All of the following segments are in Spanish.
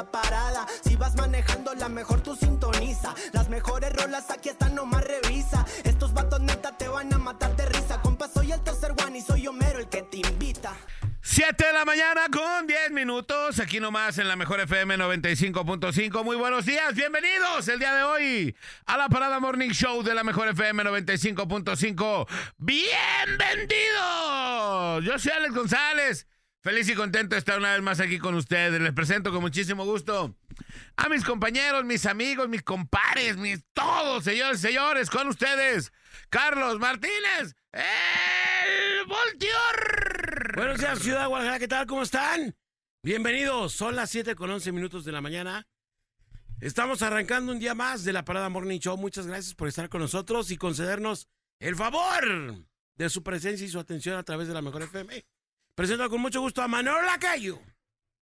la parada. Si vas manejando, la mejor tú sintoniza. Las mejores rolas aquí están, nomás revisa. Estos vatos neta te van a matar de risa. Compa, soy el tercer one y soy Homero el que te invita. 7 de la mañana con 10 minutos, aquí nomás en la mejor FM 95.5. Muy buenos días, bienvenidos el día de hoy a la Parada Morning Show de la mejor FM 95.5. ¡Bienvenidos! Yo soy Alex González, feliz y contento de estar una vez más aquí con ustedes. Les presento con muchísimo gusto a mis compañeros, mis amigos, mis compares, mis todos, señores señores, con ustedes, Carlos Martínez, el Voltior. Buenos días, Ciudad Guadalajara, ¿qué tal? ¿Cómo están? Bienvenidos, son las 7 con 11 minutos de la mañana. Estamos arrancando un día más de la Parada Morning Show. Muchas gracias por estar con nosotros y concedernos el favor de su presencia y su atención a través de la Mejor FM. Presento con mucho gusto a Manuel Lacayo.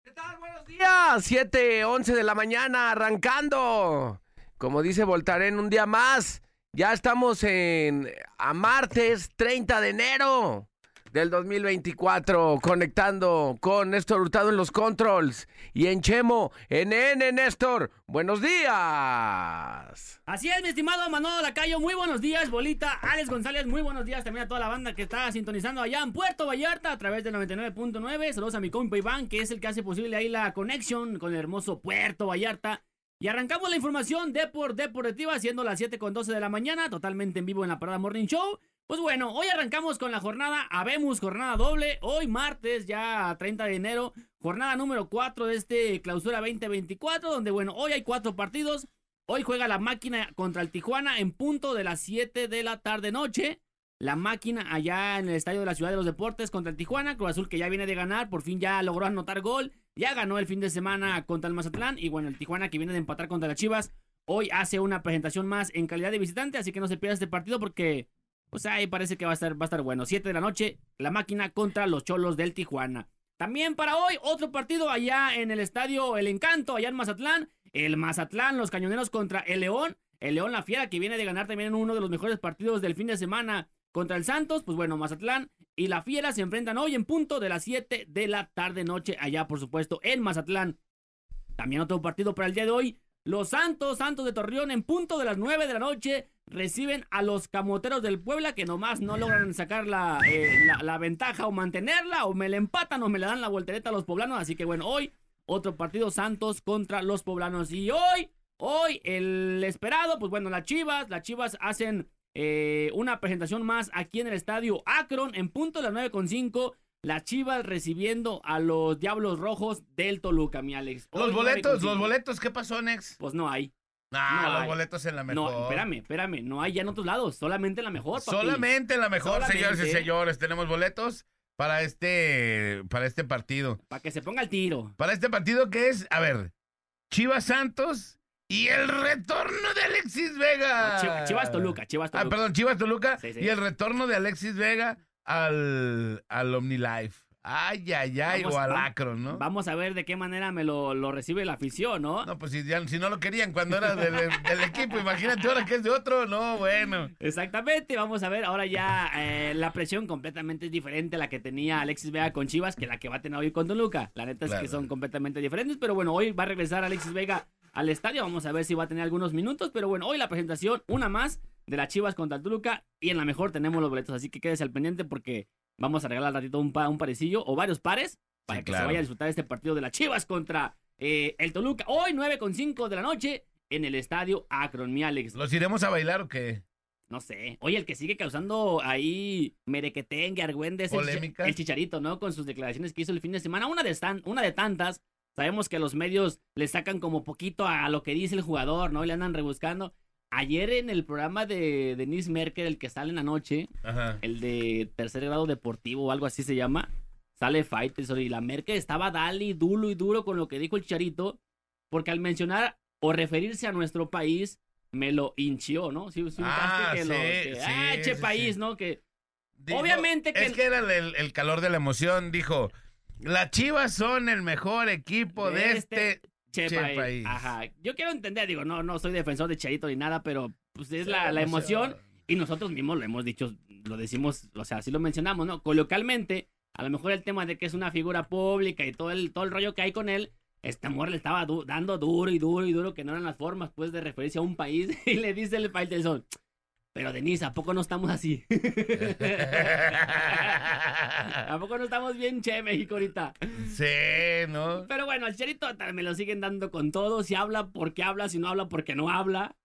¿Qué tal? Buenos días. 7, 11 de la mañana, arrancando. Como dice Voltaren, un día más. Ya estamos en a martes 30 de enero del 2024, conectando con Néstor Hurtado en los controls y en Chemo, en N, Néstor. Buenos días. Así es, mi estimado Manolo Lacayo, muy buenos días, Bolita, Alex González, muy buenos días también a toda la banda que está sintonizando allá en Puerto Vallarta a través del 99.9. Saludos a mi compa Iván, que es el que hace posible ahí la conexión con el hermoso Puerto Vallarta. Y arrancamos la información de por Deportiva, siendo las 7 con 12 de la mañana, totalmente en vivo en la Parada Morning Show. Pues bueno, hoy arrancamos con la jornada Habemos, jornada doble. Hoy martes, ya 30 de enero, jornada número 4 de este clausura 2024, donde bueno, hoy hay cuatro partidos. Hoy juega la máquina contra el Tijuana en punto de las 7 de la tarde noche. La máquina allá en el Estadio de la Ciudad de los Deportes contra el Tijuana. Cruz Azul que ya viene de ganar, por fin ya logró anotar gol. Ya ganó el fin de semana contra el Mazatlán. Y bueno, el Tijuana que viene de empatar contra las Chivas. Hoy hace una presentación más en calidad de visitante, así que no se pierda este partido porque pues ahí parece que va a estar, va a estar bueno. 7 de la noche, la máquina contra los cholos del Tijuana. También para hoy, otro partido allá en el estadio El Encanto, allá en Mazatlán. El Mazatlán, los cañoneros contra el León. El León La Fiera, que viene de ganar también uno de los mejores partidos del fin de semana contra el Santos. Pues bueno, Mazatlán y La Fiera se enfrentan hoy en punto de las 7 de la tarde noche, allá por supuesto en Mazatlán. También otro partido para el día de hoy. Los Santos, Santos de Torreón, en punto de las 9 de la noche, reciben a los camoteros del Puebla que nomás no logran sacar la, eh, la, la, ventaja o mantenerla, o me la empatan o me la dan la voltereta a los poblanos. Así que bueno, hoy otro partido Santos contra los poblanos. Y hoy, hoy el esperado, pues bueno, las Chivas, las Chivas hacen eh, una presentación más aquí en el estadio Akron en punto de las 9.5. Las Chivas recibiendo a los Diablos Rojos del Toluca, mi Alex. Hoy los boletos, los boletos, ¿qué pasó, Nex? Pues no hay. Ah, no los hay. boletos en la mejor. No, espérame, espérame. No hay ya en otros lados. Solamente en la mejor. Papi. Solamente en la mejor, Solamente. señores y señores. Tenemos boletos para este, para este partido. Para que se ponga el tiro. Para este partido que es, a ver, Chivas Santos y el retorno de Alexis Vega. No, Chivas Toluca, Chivas Toluca. Ah, perdón, Chivas Toluca sí, sí. y el retorno de Alexis Vega al, al OmniLife. Ay, ay, ay, vamos, o al Akron, ¿no? Vamos a ver de qué manera me lo, lo recibe la afición, ¿no? No, pues si, ya, si no lo querían cuando era del, del, equipo, imagínate ahora que es de otro, no, bueno. Exactamente, vamos a ver, ahora ya eh, la presión completamente es diferente a la que tenía Alexis Vega con Chivas que la que va a tener hoy con Toluca. La neta es claro. que son completamente diferentes, pero bueno, hoy va a regresar Alexis Vega al estadio, vamos a ver si va a tener algunos minutos, pero bueno, hoy la presentación, una más de las Chivas contra Toluca y en la mejor tenemos los boletos, así que quédese al pendiente porque Vamos a regalar al ratito un, pa, un parecillo o varios pares para sí, que claro. se vaya a disfrutar este partido de las Chivas contra eh, el Toluca. Hoy 9 con 5 de la noche en el estadio Akron, mi Alex. ¿Los iremos a bailar o qué? No sé. Oye, el que sigue causando ahí merequetengue, argüendes, el, el, chicharito, ¿no? Con sus declaraciones que hizo el fin de semana. Una de, tan, una de tantas. Sabemos que los medios le sacan como poquito a lo que dice el jugador, ¿no? Y le andan rebuscando. Ayer en el programa de Denise Merkel, el que sale en la noche, Ajá. el de tercer grado deportivo o algo así se llama, sale Fighters y la Merkel estaba dale y duro y duro con lo que dijo el Charito. porque al mencionar o referirse a nuestro país, me lo hinchió, ¿no? Sí, sí, Ah, que lo- sí, que, sí, ah, che sí, país. ¿no? Que Dijo- Obviamente que- Es que era el, el calor de la emoción. Dijo: Las chivas son el mejor equipo de, De este. este che, che país. país. Aja. Yo quiero entender, digo, no, no soy defensor de Charito ni nada, pero pues es la, la emoción. Y nosotros mismos lo hemos dicho, lo decimos, o sea, así lo mencionamos, ¿no? Coloquialmente, a lo mejor el tema de que es una figura pública y todo el, todo el rollo que hay con él, esta mujer le estaba du- dando duro y duro y duro, que no eran las formas, pues, de referirse a un país. Y le dice el país del sol, pero Denise, ¿a poco no estamos así? ¿A poco no estamos bien, che, México ahorita? sí, ¿no? Pero bueno, al Chicharito me lo siguen dando con todo. Si habla, porque habla. Si no habla, porque no habla.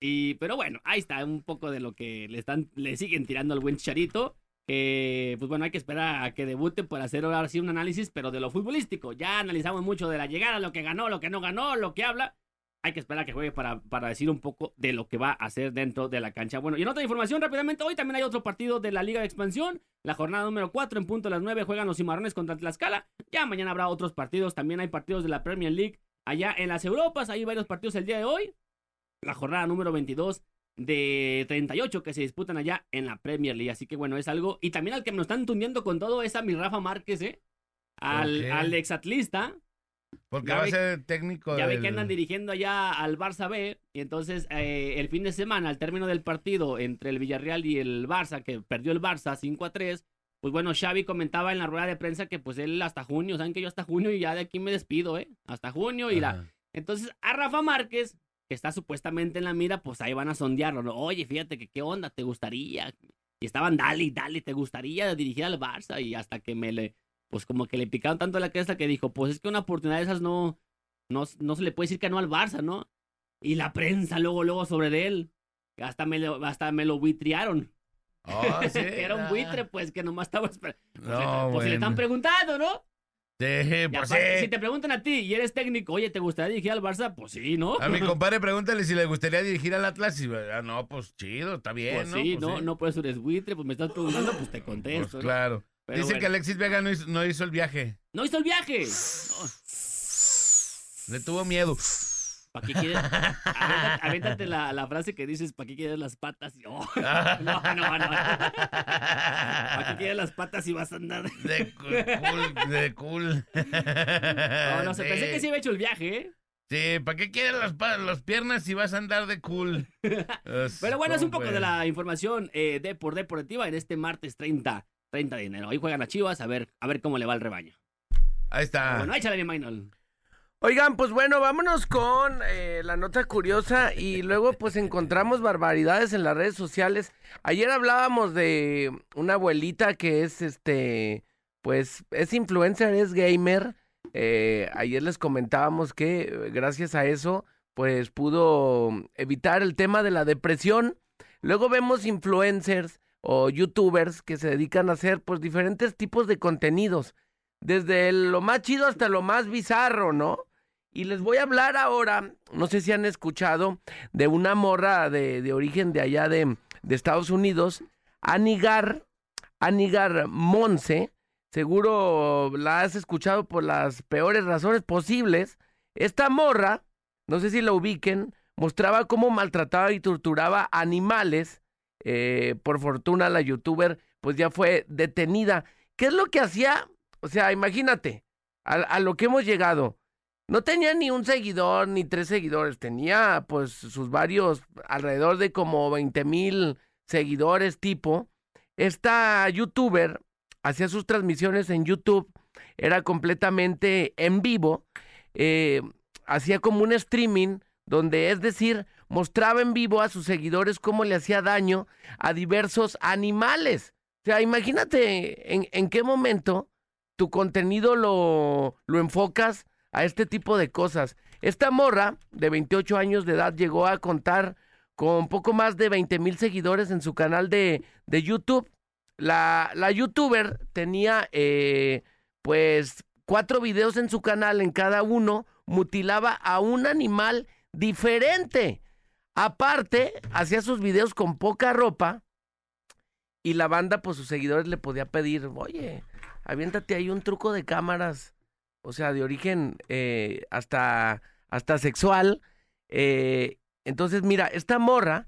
Y, pero bueno, ahí está un poco de lo que le están, le siguen tirando al buen Chicharito. Que, pues bueno, hay que esperar a que debute para hacer ahora sí un análisis, pero de lo futbolístico. Ya analizamos mucho de la llegada, lo que ganó, lo que no ganó, lo que habla. Hay que esperar a que juegue para, para decir un poco de lo que va a hacer dentro de la cancha. Bueno, y en otra información, rápidamente, hoy también hay otro partido de la Liga de Expansión. La jornada número 4, en punto a las 9, juegan los cimarrones contra Tlaxcala. Ya mañana habrá otros partidos. También hay partidos de la Premier League allá en las Europas. Hay varios partidos el día de hoy. La jornada número 22 de 38 que se disputan allá en la Premier League. Así que bueno, es algo. Y también al que me lo están tundiendo con todo es a mi Rafa Márquez, ¿eh? Al, al exatlista. Porque Ya va a ve- ser técnico. Ya ve del- que andan dirigiendo allá al Barça B. Y entonces, eh, el fin de semana, al término del partido entre el Villarreal y el Barça, que perdió el Barça 5 a 3, pues bueno, Xavi comentaba en la rueda de prensa que pues él hasta junio, ¿saben que yo hasta junio y ya de aquí me despido, ¿eh? Hasta junio y la... Entonces, a Rafa Márquez, que está supuestamente en la mira, pues ahí van a sondearlo. ¿no? Oye, fíjate que qué onda, ¿te gustaría? Y estaban, dale, dale, ¿te gustaría dirigir al Barça? Y hasta que me le, pues como que le picaron tanto la cresta que dijo, pues es que una oportunidad de esas no, no, no se le puede decir que no al Barça, ¿no? Y la prensa luego, luego sobre de él. Hasta me lo, hasta me lo buitrearon. Oh, sí, que era un ah. buitre, pues que nomás estaba esperando. Pues, le- pues, si le están preguntando, ¿no? Sí, pues aparte, sí. si te preguntan a ti y eres técnico, oye, ¿te gustaría dirigir al Barça? Pues sí, ¿no? A mi compadre pregúntale si le gustaría dirigir al Atlas y ah, no, pues chido, está bien, Pues ¿no? sí, Pues no, no por eso eres buitre, pues me estás preguntando, pues te Pues contesto. ¿no? Pero Dice bueno. que Alexis Vega no hizo, no hizo el viaje. No hizo el viaje. No. Le tuvo miedo. ¿Para qué quieres? Avéntate, avéntate la, la frase que dices, ¿para qué quieres las patas? Y, oh, no, no, no. ¿Para qué quieres las patas si vas a andar? De cool, de cool. No, no sé, pensé que sí había hecho el viaje, ¿eh? Sí, ¿para qué quieres las, las piernas si vas a andar de cool? Pero bueno, es un poco pues. de la información eh, de por deportiva en este martes 30, 30 de enero. Hoy juegan las chivas, a ver, a ver cómo le va el rebaño. Ahí está. Bueno, échale mi Maynol. Oigan, pues bueno, vámonos con eh, la nota curiosa y luego pues encontramos barbaridades en las redes sociales. Ayer hablábamos de una abuelita que es este, pues es influencer, es gamer. Eh, ayer les comentábamos que gracias a eso pues pudo evitar el tema de la depresión. Luego vemos influencers o youtubers que se dedican a hacer pues diferentes tipos de contenidos. Desde lo más chido hasta lo más bizarro, ¿no? Y les voy a hablar ahora, no sé si han escuchado, de una morra de, de origen de allá de, de Estados Unidos, Anigar, Anigar Monse. Seguro la has escuchado por las peores razones posibles. Esta morra, no sé si la ubiquen, mostraba cómo maltrataba y torturaba animales. Eh, por fortuna la youtuber pues ya fue detenida. ¿Qué es lo que hacía? O sea, imagínate, a, lo que hemos llegado. No tenía ni un seguidor ni tres seguidores, tenía pues sus varios, alrededor de como 20 mil seguidores tipo. Esta youtuber hacía sus transmisiones en YouTube, era completamente en vivo, eh, hacía como un streaming donde es decir, mostraba en vivo a sus seguidores cómo le hacía daño a diversos animales. O sea, imagínate en, qué momento tu contenido lo, lo enfocas a este tipo de cosas. Esta morra de 28 años de edad llegó a contar con poco más de 20 mil seguidores en su canal de, de YouTube. La, la youtuber tenía eh, pues cuatro videos en su canal, en cada uno mutilaba a un animal diferente. Aparte, hacía sus videos con poca ropa y la banda, pues sus seguidores le podía pedir, oye, aviéntate ahí un truco de cámaras, o sea, de origen eh, hasta hasta sexual. Eh, entonces, mira, esta morra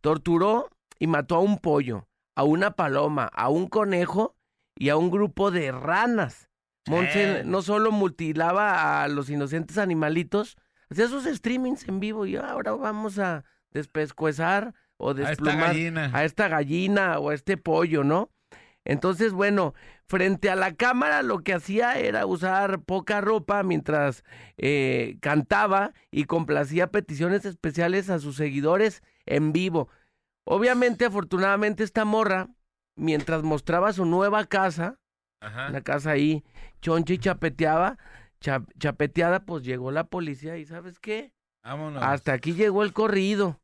torturó y mató a un pollo, a una paloma, a un conejo y a un grupo de ranas. Monse no solo mutilaba a los inocentes animalitos, hacía sus streamings en vivo y ahora vamos a despescuezar o A esta desplumar a esta gallina o a este pollo, ¿no? Entonces, bueno, frente a la cámara lo que hacía era usar poca ropa mientras eh, cantaba y complacía peticiones especiales a sus seguidores en vivo. Obviamente, afortunadamente, esta morra, mientras mostraba su nueva casa, Ajá. una casa ahí, choncha y chapeteaba, cha- chapeteada, pues llegó la policía y ¿sabes qué? Vámonos. Hasta aquí llegó el corrido.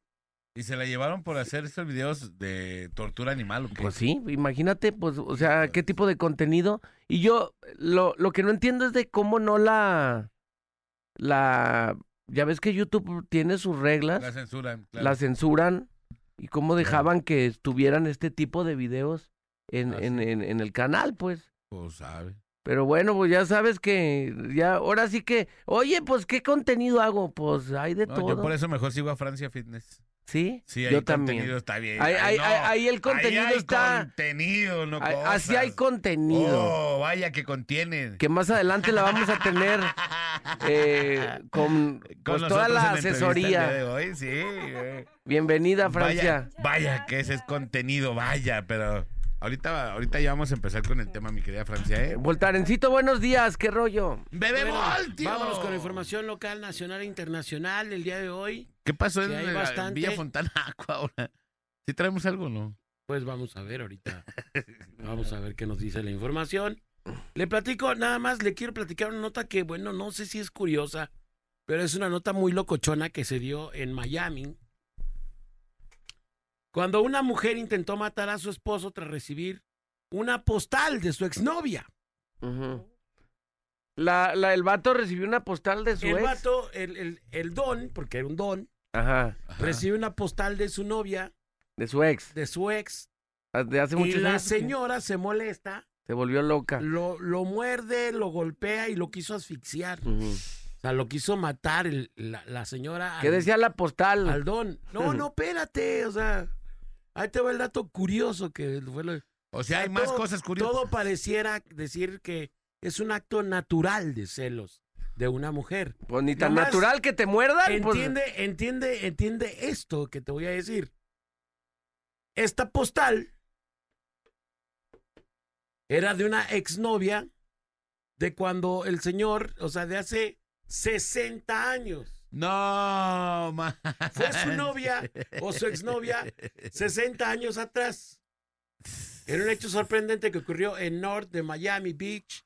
Y se la llevaron por hacer estos videos de tortura animal. ¿o qué? Pues sí, imagínate, pues, o sea, qué tipo de contenido. Y yo, lo, lo que no entiendo es de cómo no la, la, ya ves que YouTube tiene sus reglas, La censuran. claro. la censuran y cómo dejaban que estuvieran este tipo de videos en, Ah, en, sí. en, en el canal, pues. Pues sabe. Pero bueno, pues ya sabes que, ya, ahora sí que, oye, pues, ¿qué contenido hago? Pues hay de No, todo. yo por eso mejor sigo a Francia Fitness. Sí, Sí, ahí yo contenido también. está bien. Ahí, ahí- no. ahí- el contenido Ahí hay está, contenido, no así hay contenido. Oh, vaya que contienen. que más adelante la vamos a tener eh, con, pues, toda la el asesoría. de hoy, sí. eh. Bienvenida, Francia. Vaya, vaya que ese es contenido, vaya, pero ahorita, ahorita ya vamos a empezar con el tema, mi querida Francia, ¿eh? Voltarencito, buenos días, ¿qué rollo? ¡Bebé Bueno, tío! Vámonos con la información local, nacional e internacional el día de hoy. ¿Qué pasó en la- bastante. Villa Fontana Aqua ahora? ¿Sí traemos algo o no? Pues vamos a ver ahorita. Vamos a ver qué nos dice la información. Le platico, nada más le quiero platicar una nota que, bueno, no sé si es curiosa, pero es una nota muy locochona que se dio en Miami. Cuando una mujer intentó matar a su esposo tras recibir una postal de su exnovia. La, la, el vato recibió una postal de su El ex. vato, el, el, el don, porque era un don, Ajá, Ajá. recibe una postal de su novia, de su ex. de su ex, De hace y muchos la años. señora se molesta, Se volvió loca. lo, lo muerde, lo golpea y lo quiso asfixiar. O sea, lo quiso matar el- la, la señora ¿Qué al, decía la postal? al don. No, no, espérate, o sea, ahí te va el dato curioso que fue lo- O sea, hay más cosas curiosas. Todo pareciera decir que es un acto natural de celos de una mujer. Pues ni tan Nomás natural que te muerdan. pues, Entiende, entiende, entiende esto que te voy a decir. Esta postal era de una exnovia de cuando el señor, o sea, de hace 60 años. No, man. Fue su novia o su exnovia 60 años atrás. Era un hecho sorprendente que ocurrió en North de Miami Beach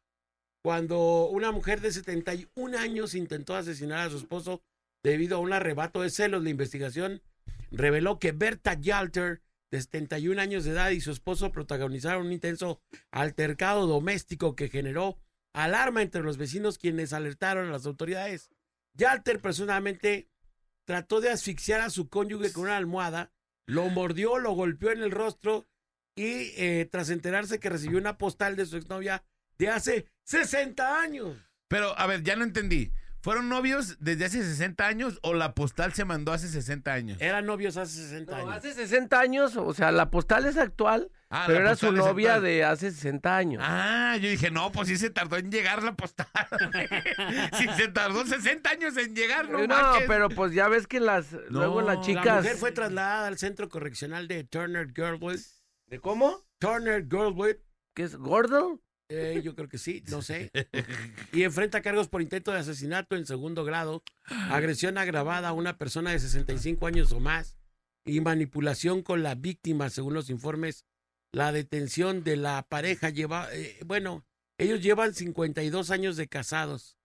cuando una mujer de 71 años intentó asesinar a su esposo debido a un arrebato de celos. La investigación reveló que Berta Yalter, de 71 años de edad, y su esposo protagonizaron un intenso altercado doméstico que generó alarma entre los vecinos quienes alertaron a las autoridades. Yalter personalmente trató de asfixiar a su cónyuge con una almohada, lo mordió, lo golpeó en el rostro y eh, tras enterarse que recibió una postal de su exnovia de hace 60 años. Pero, a ver, ya no entendí. ¿Fueron novios desde hace 60 años o la postal se mandó hace 60 años? Eran novios hace 60 no, años. hace 60 años, o sea, la postal es actual, Ah, pero era su novia actual. de hace 60 años. Ah, yo dije, no, pues sí se tardó en llegar la postal. si se tardó 60 años en llegar, no, no, manches. pero pues ya ves que las luego las chicas La mujer fue trasladada al centro correccional de Turner Girlwood. ¿De cómo? Turner Girlwood, ¿Qué es gordo? Eh, yo creo que sí, no sé. Y enfrenta cargos por intento de asesinato en segundo grado, agresión agravada a una persona de 65 años o más y manipulación con la víctima, según los informes. La detención de la pareja lleva, eh, bueno, ellos llevan 52 años de casados.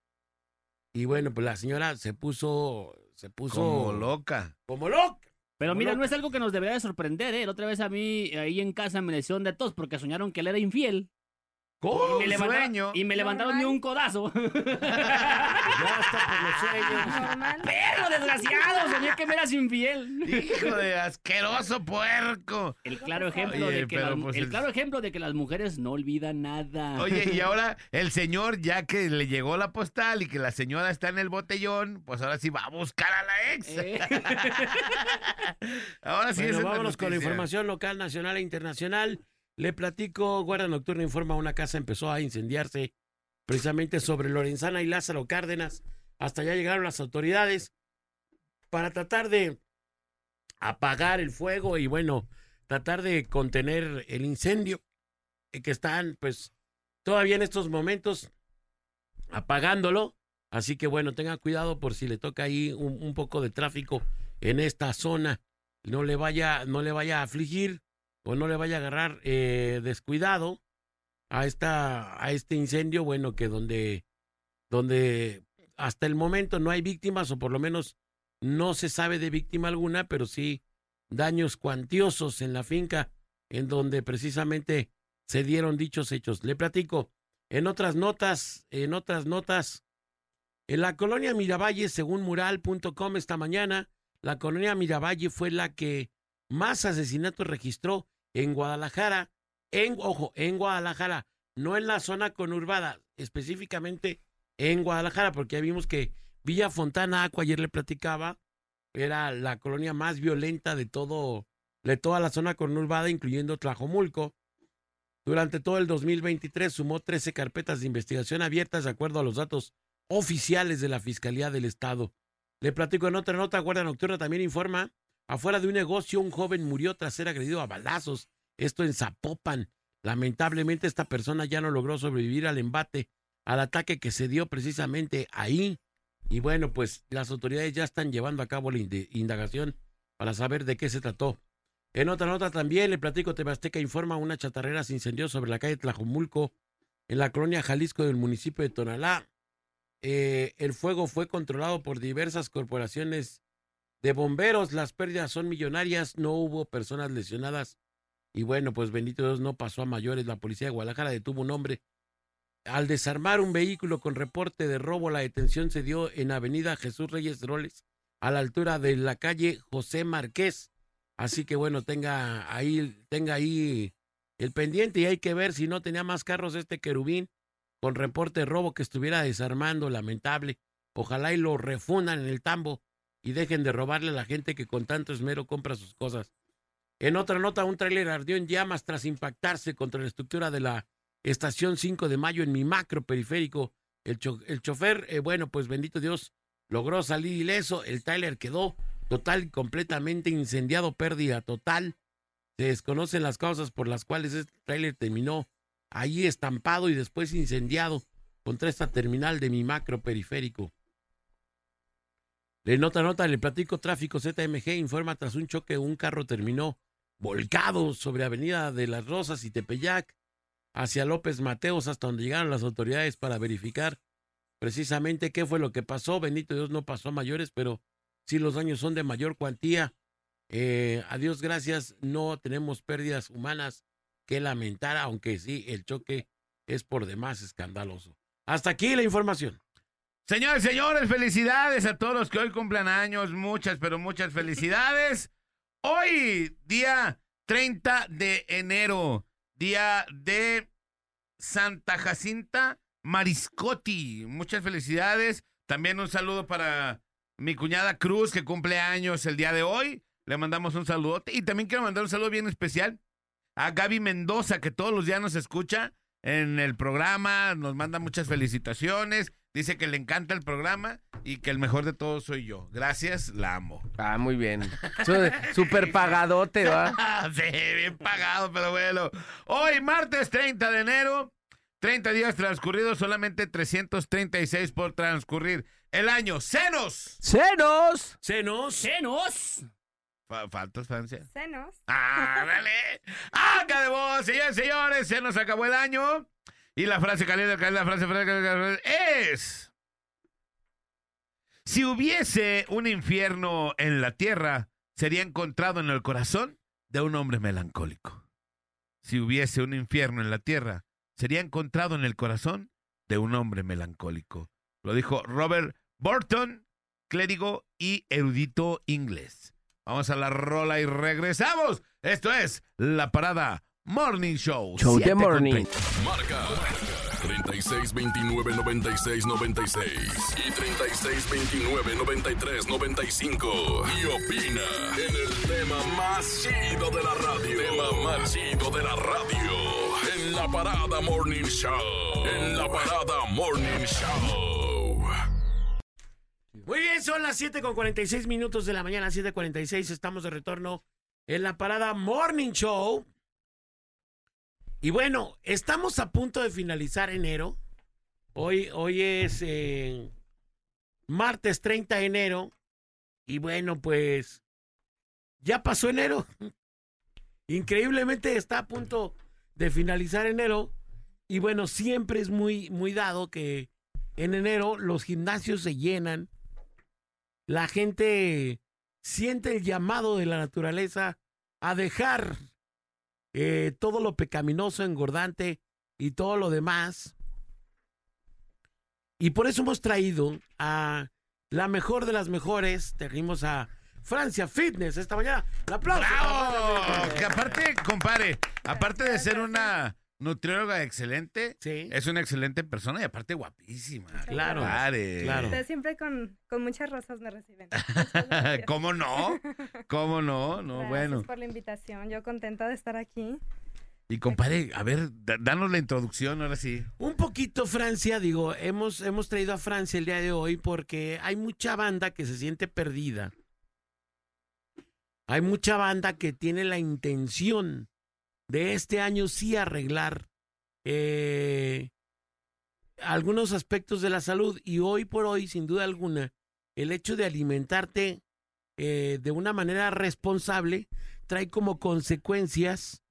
Y bueno, pues la señora se puso, se puso Como loca. como loca. Pero mira, no es algo que nos debería de sorprender, ¿eh? La otra vez a mí, ahí en casa, me le hicieron de tos porque soñaron que él era infiel. ¿Cómo? Y me, levanta- sueño. y me levantaron Normal. un codazo. Ya está por los. ¡Perro desgraciado! Soñé que me eras infiel. Hijo de asqueroso puerco. El claro ejemplo Oye, de que pero las, pues el el- claro ejemplo de que las mujeres no olvidan nada. Oye, y ahora el señor, ya que le llegó la postal y que la señora está en el botellón, pues ahora sí va a buscar a la ex. Eh, Ahora sí Bueno, es vámonos con la información local, nacional e internacional. Le platico, Guardia Nocturna informa, una casa empezó a incendiarse precisamente sobre Lorenzana y Lázaro Cárdenas. Hasta allá llegaron las autoridades para tratar de apagar el fuego y bueno, tratar de contener el incendio que están pues todavía en estos momentos apagándolo. Así que bueno, tenga cuidado por si le toca ahí un, un poco de tráfico en esta zona no le vaya, no le vaya a afligir o no le vaya a agarrar eh, descuidado a esta, a este incendio, bueno, que donde, donde hasta el momento no hay víctimas, o por lo menos no se sabe de víctima alguna, pero sí daños cuantiosos en la finca, en donde precisamente se dieron dichos hechos. Le platico, en otras notas, en otras notas, en la colonia Miravalle, según mural.com esta mañana, la colonia Miravalle fue la que más asesinatos registró en Guadalajara, en, ojo, en Guadalajara, no en la zona conurbada, específicamente en Guadalajara, porque ya vimos que Villa Fontana, Aco, ayer le platicaba, era la colonia más violenta de todo, de toda la zona conurbada, incluyendo Tlajomulco. Durante todo el 2023 sumó 13 carpetas de investigación abiertas de acuerdo a los datos oficiales de la Fiscalía del Estado. Le platico en otra nota, Guardia Nocturna también informa, afuera de un negocio un joven murió tras ser agredido a balazos, esto en Zapopan. Lamentablemente esta persona ya no logró sobrevivir al embate, al ataque que se dio precisamente ahí. Y bueno, pues las autoridades ya están llevando a cabo la indagación para saber de qué se trató. En otra nota también, le platico, Tebasteca informa, una chatarrera se incendió sobre la calle Tlajomulco, en la colonia Jalisco del municipio de Tonalá. Eh, el fuego fue controlado por diversas corporaciones de bomberos. Las pérdidas son millonarias, no hubo personas lesionadas. Y bueno, pues bendito Dios, no pasó a mayores. La policía de Guadalajara detuvo un hombre. Al desarmar un vehículo con reporte de robo, la detención se dio en Avenida Jesús Reyes Roles, a la altura de la calle José Marqués. Así que bueno, tenga ahí, tenga ahí el pendiente y hay que ver si no tenía más carros este querubín con reporte de robo que estuviera desarmando, lamentable. Ojalá y lo refundan en el tambo y dejen de robarle a la gente que con tanto esmero compra sus cosas. En otra nota, un tráiler ardió en llamas tras impactarse contra la estructura de la estación 5 de mayo en mi macro periférico. El, cho- el chofer, eh, bueno, pues bendito Dios, logró salir ileso. El tráiler quedó total y completamente incendiado, pérdida total. Se desconocen las causas por las cuales este tráiler terminó ahí estampado y después incendiado contra esta terminal de mi macro periférico. Le nota nota, le platico tráfico ZMG informa tras un choque un carro terminó volcado sobre Avenida de las Rosas y Tepeyac hacia López Mateos hasta donde llegaron las autoridades para verificar precisamente qué fue lo que pasó. Bendito Dios no pasó a mayores, pero sí los daños son de mayor cuantía. Eh, a Dios gracias, no tenemos pérdidas humanas que lamentar, aunque sí, el choque es por demás escandaloso. Hasta aquí la información. Señores, señores, felicidades a todos los que hoy cumplan años. Muchas, pero muchas felicidades. Hoy, día 30 de enero, día de Santa Jacinta Mariscotti. Muchas felicidades. También un saludo para mi cuñada Cruz, que cumple años el día de hoy. Le mandamos un saludote. Y también quiero mandar un saludo bien especial a Gaby Mendoza, que todos los días nos escucha en el programa. Nos manda muchas felicitaciones. Dice que le encanta el programa y que el mejor de todos soy yo. Gracias, la amo. Ah, muy bien. Super pagadote, ¿va? sí, bien pagado, pero bueno. Hoy, martes 30 de enero, 30 días transcurridos, solamente 336 por transcurrir. El año, senos. ¡Senos! Senos. ¡Senos! Fa- ¿Faltas, Francia? Senos. ¡Ah, dale! ¡Acá de vos, señores, señores! Se nos acabó el año. Y la frase caliente, la es... Si hubiese un infierno en la tierra, sería encontrado en el corazón de un hombre melancólico. Si hubiese un infierno en la tierra, sería encontrado en el corazón de un hombre melancólico. Lo dijo Robert Burton, clérigo y erudito inglés. Vamos a la rola y regresamos. Esto es La Parada Morning Show. Show de morning. treinta. Marca 36 29 96 96 y 36 29 93 95 y opina en el tema más chido de la radio. Tema más chido de la radio en la parada Morning Show. En la parada Morning Show. Muy bien, son las 7 con 46 minutos de la mañana, 7.46. Estamos de retorno en la parada Morning Show. Y bueno, estamos a punto de finalizar enero. Hoy, hoy es eh, martes 30 de enero. Y bueno, pues ya pasó enero. Increíblemente está a punto de finalizar enero. Y bueno, siempre es muy, muy dado que en enero los gimnasios se llenan. La gente siente el llamado de la naturaleza a dejar eh, todo lo pecaminoso, engordante y todo lo demás. Y por eso hemos traído a la mejor de las mejores. Trajimos a Francia Fitness esta mañana. ¡Un aplauso! ¡Bravo! Que aparte, compadre, aparte de ser una nutrióloga excelente, Sí. es una excelente persona y aparte guapísima. Claro, claro. Ustedes siempre con, con muchas rosas me reciben. ¿Cómo no? ¿Cómo no? No, Gracias bueno. por la invitación. Yo contenta de estar aquí. Y compadre, a ver, da- danos la introducción ahora sí. Un poquito Francia, digo, hemos, hemos traído a Francia el día de hoy porque hay mucha banda que se siente perdida. Hay mucha banda que tiene la intención de este año sí arreglar eh, algunos aspectos de la salud y hoy por hoy, sin duda alguna, el hecho de alimentarte eh, de una manera responsable trae como consecuencias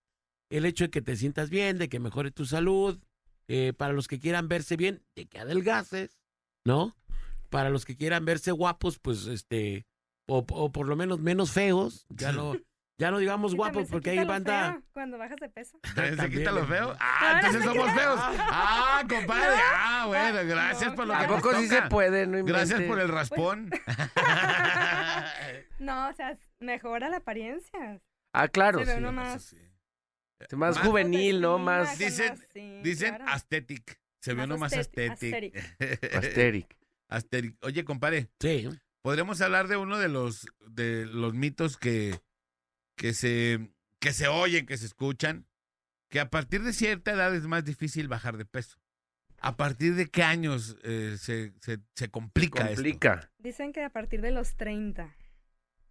el hecho de que te sientas bien, de que mejore tu salud, eh, para los que quieran verse bien, de que adelgaces, ¿no? Para los que quieran verse guapos, pues este, o, o por lo menos menos feos, ya no, ya no digamos guapos porque hay banda. feo Cuando bajas de peso. ¿También se quita lo feo? Ah, entonces somos feos. Ah, compadre. Ah, bueno, gracias No, por lo que ¿A nos poco sí se puede? No Gracias por el raspón. No, o sea, mejora la apariencia. Ah, claro. Se ve sí. uno más. sí. Más Más juvenil, ¿no? Más Dicen- Dicen claro. aesthetic. Se ve Más uno más aesthetic, aesthetic. asteric. Aesthetic. Oye, compadre, Sí. podremos hablar de uno de los de los mitos que, que se que se oyen, que se escuchan, que a partir de cierta edad es más difícil bajar de peso. ¿A partir de qué años eh, se, se, se complica, esto? Complica. Dicen que a partir de los 30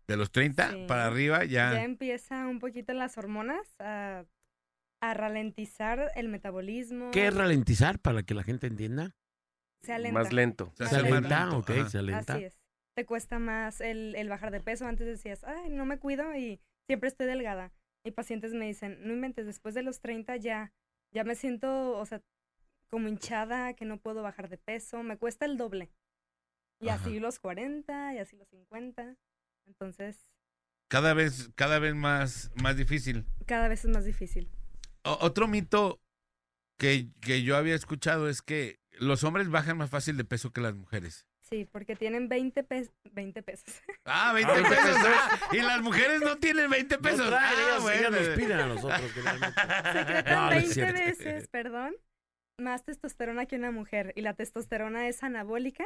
De los 30 Sí. para arriba ya. ya empieza un poquito las hormonas a, a ralentizar el metabolismo. ¿Qué es ralentizar para que la gente entienda? Se alenta. Más lento. Se más alenta, lento, ok, ajá. se alenta. Así es. Te cuesta más el, el bajar de peso. Antes decías, ay, no me cuido y siempre estoy delgada. Y pacientes me dicen, no inventes, después de los 30 ya, ya me siento, o sea, como hinchada, que no puedo bajar de peso. Me cuesta el doble. Y Ajá. así los 40, y así los 50. Entonces, Cada vez, cada vez más, más difícil. cada vez es más difícil. O- otro mito que, que yo había escuchado es que los hombres bajan más fácil de peso que las mujeres. Sí, porque tienen 20, pe 20 pesos. Ah, 20 Ah, pesos. ah, y las mujeres no tienen 20 pesos. No traen, Ah, ellas- ellas bueno. nos piden a nosotros. generalmente. Secretan No, no es 20 cierto. veces, perdón, más testosterona que una mujer. Y la testosterona es anabólica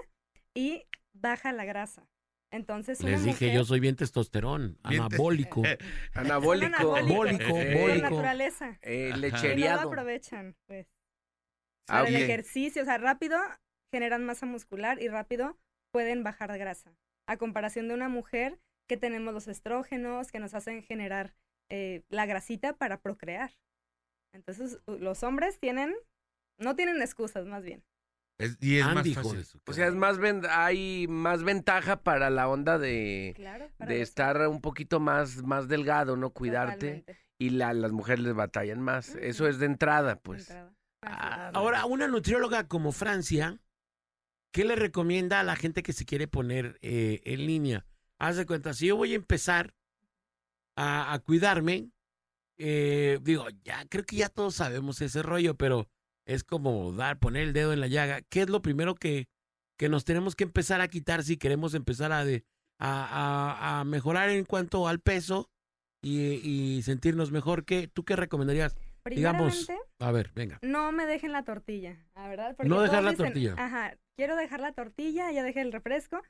y baja la grasa. Entonces, una Les dije, mujer- yo soy bien testosterón, Bien te- anabólico. Anabólico. anabólico. Bólico, por bólico. naturaleza. Eh, Y no lo aprovechan, pues. Ah, Para el bien. ejercicio, o sea, rápido generan masa muscular y rápido pueden bajar grasa. A comparación de una mujer que tenemos los estrógenos que nos hacen generar eh, la grasita para procrear. Entonces, los hombres tienen, no tienen excusas, más bien. Es- y es más Andy, fácil. O sea, es más ven- hay más ventaja para la onda de, Claro. estar un poquito más, más delgado, ¿no? Cuidarte. Totalmente, Y la, las mujeres les batallan más. Eso es de entrada, de pues. entrada. Ah. Ahora, una nutrióloga como Francia, ¿qué le recomienda a la gente que se quiere poner eh, en línea? Haz de cuenta, si yo voy a empezar a, a cuidarme, eh, digo, ya creo que ya todos sabemos ese rollo, pero es como dar, poner el dedo en la llaga. ¿Qué es lo primero que, que nos tenemos que empezar a quitar si queremos empezar a, de, a, mejorar en cuanto al peso y, y sentirnos mejor? ¿Qué, ¿Tú qué recomendarías? Digamos, A ver, venga. no me dejen la tortilla, la verdad. porque No dejar la dicen, tortilla. Ajá, quiero dejar la tortilla, ya dejé el refresco.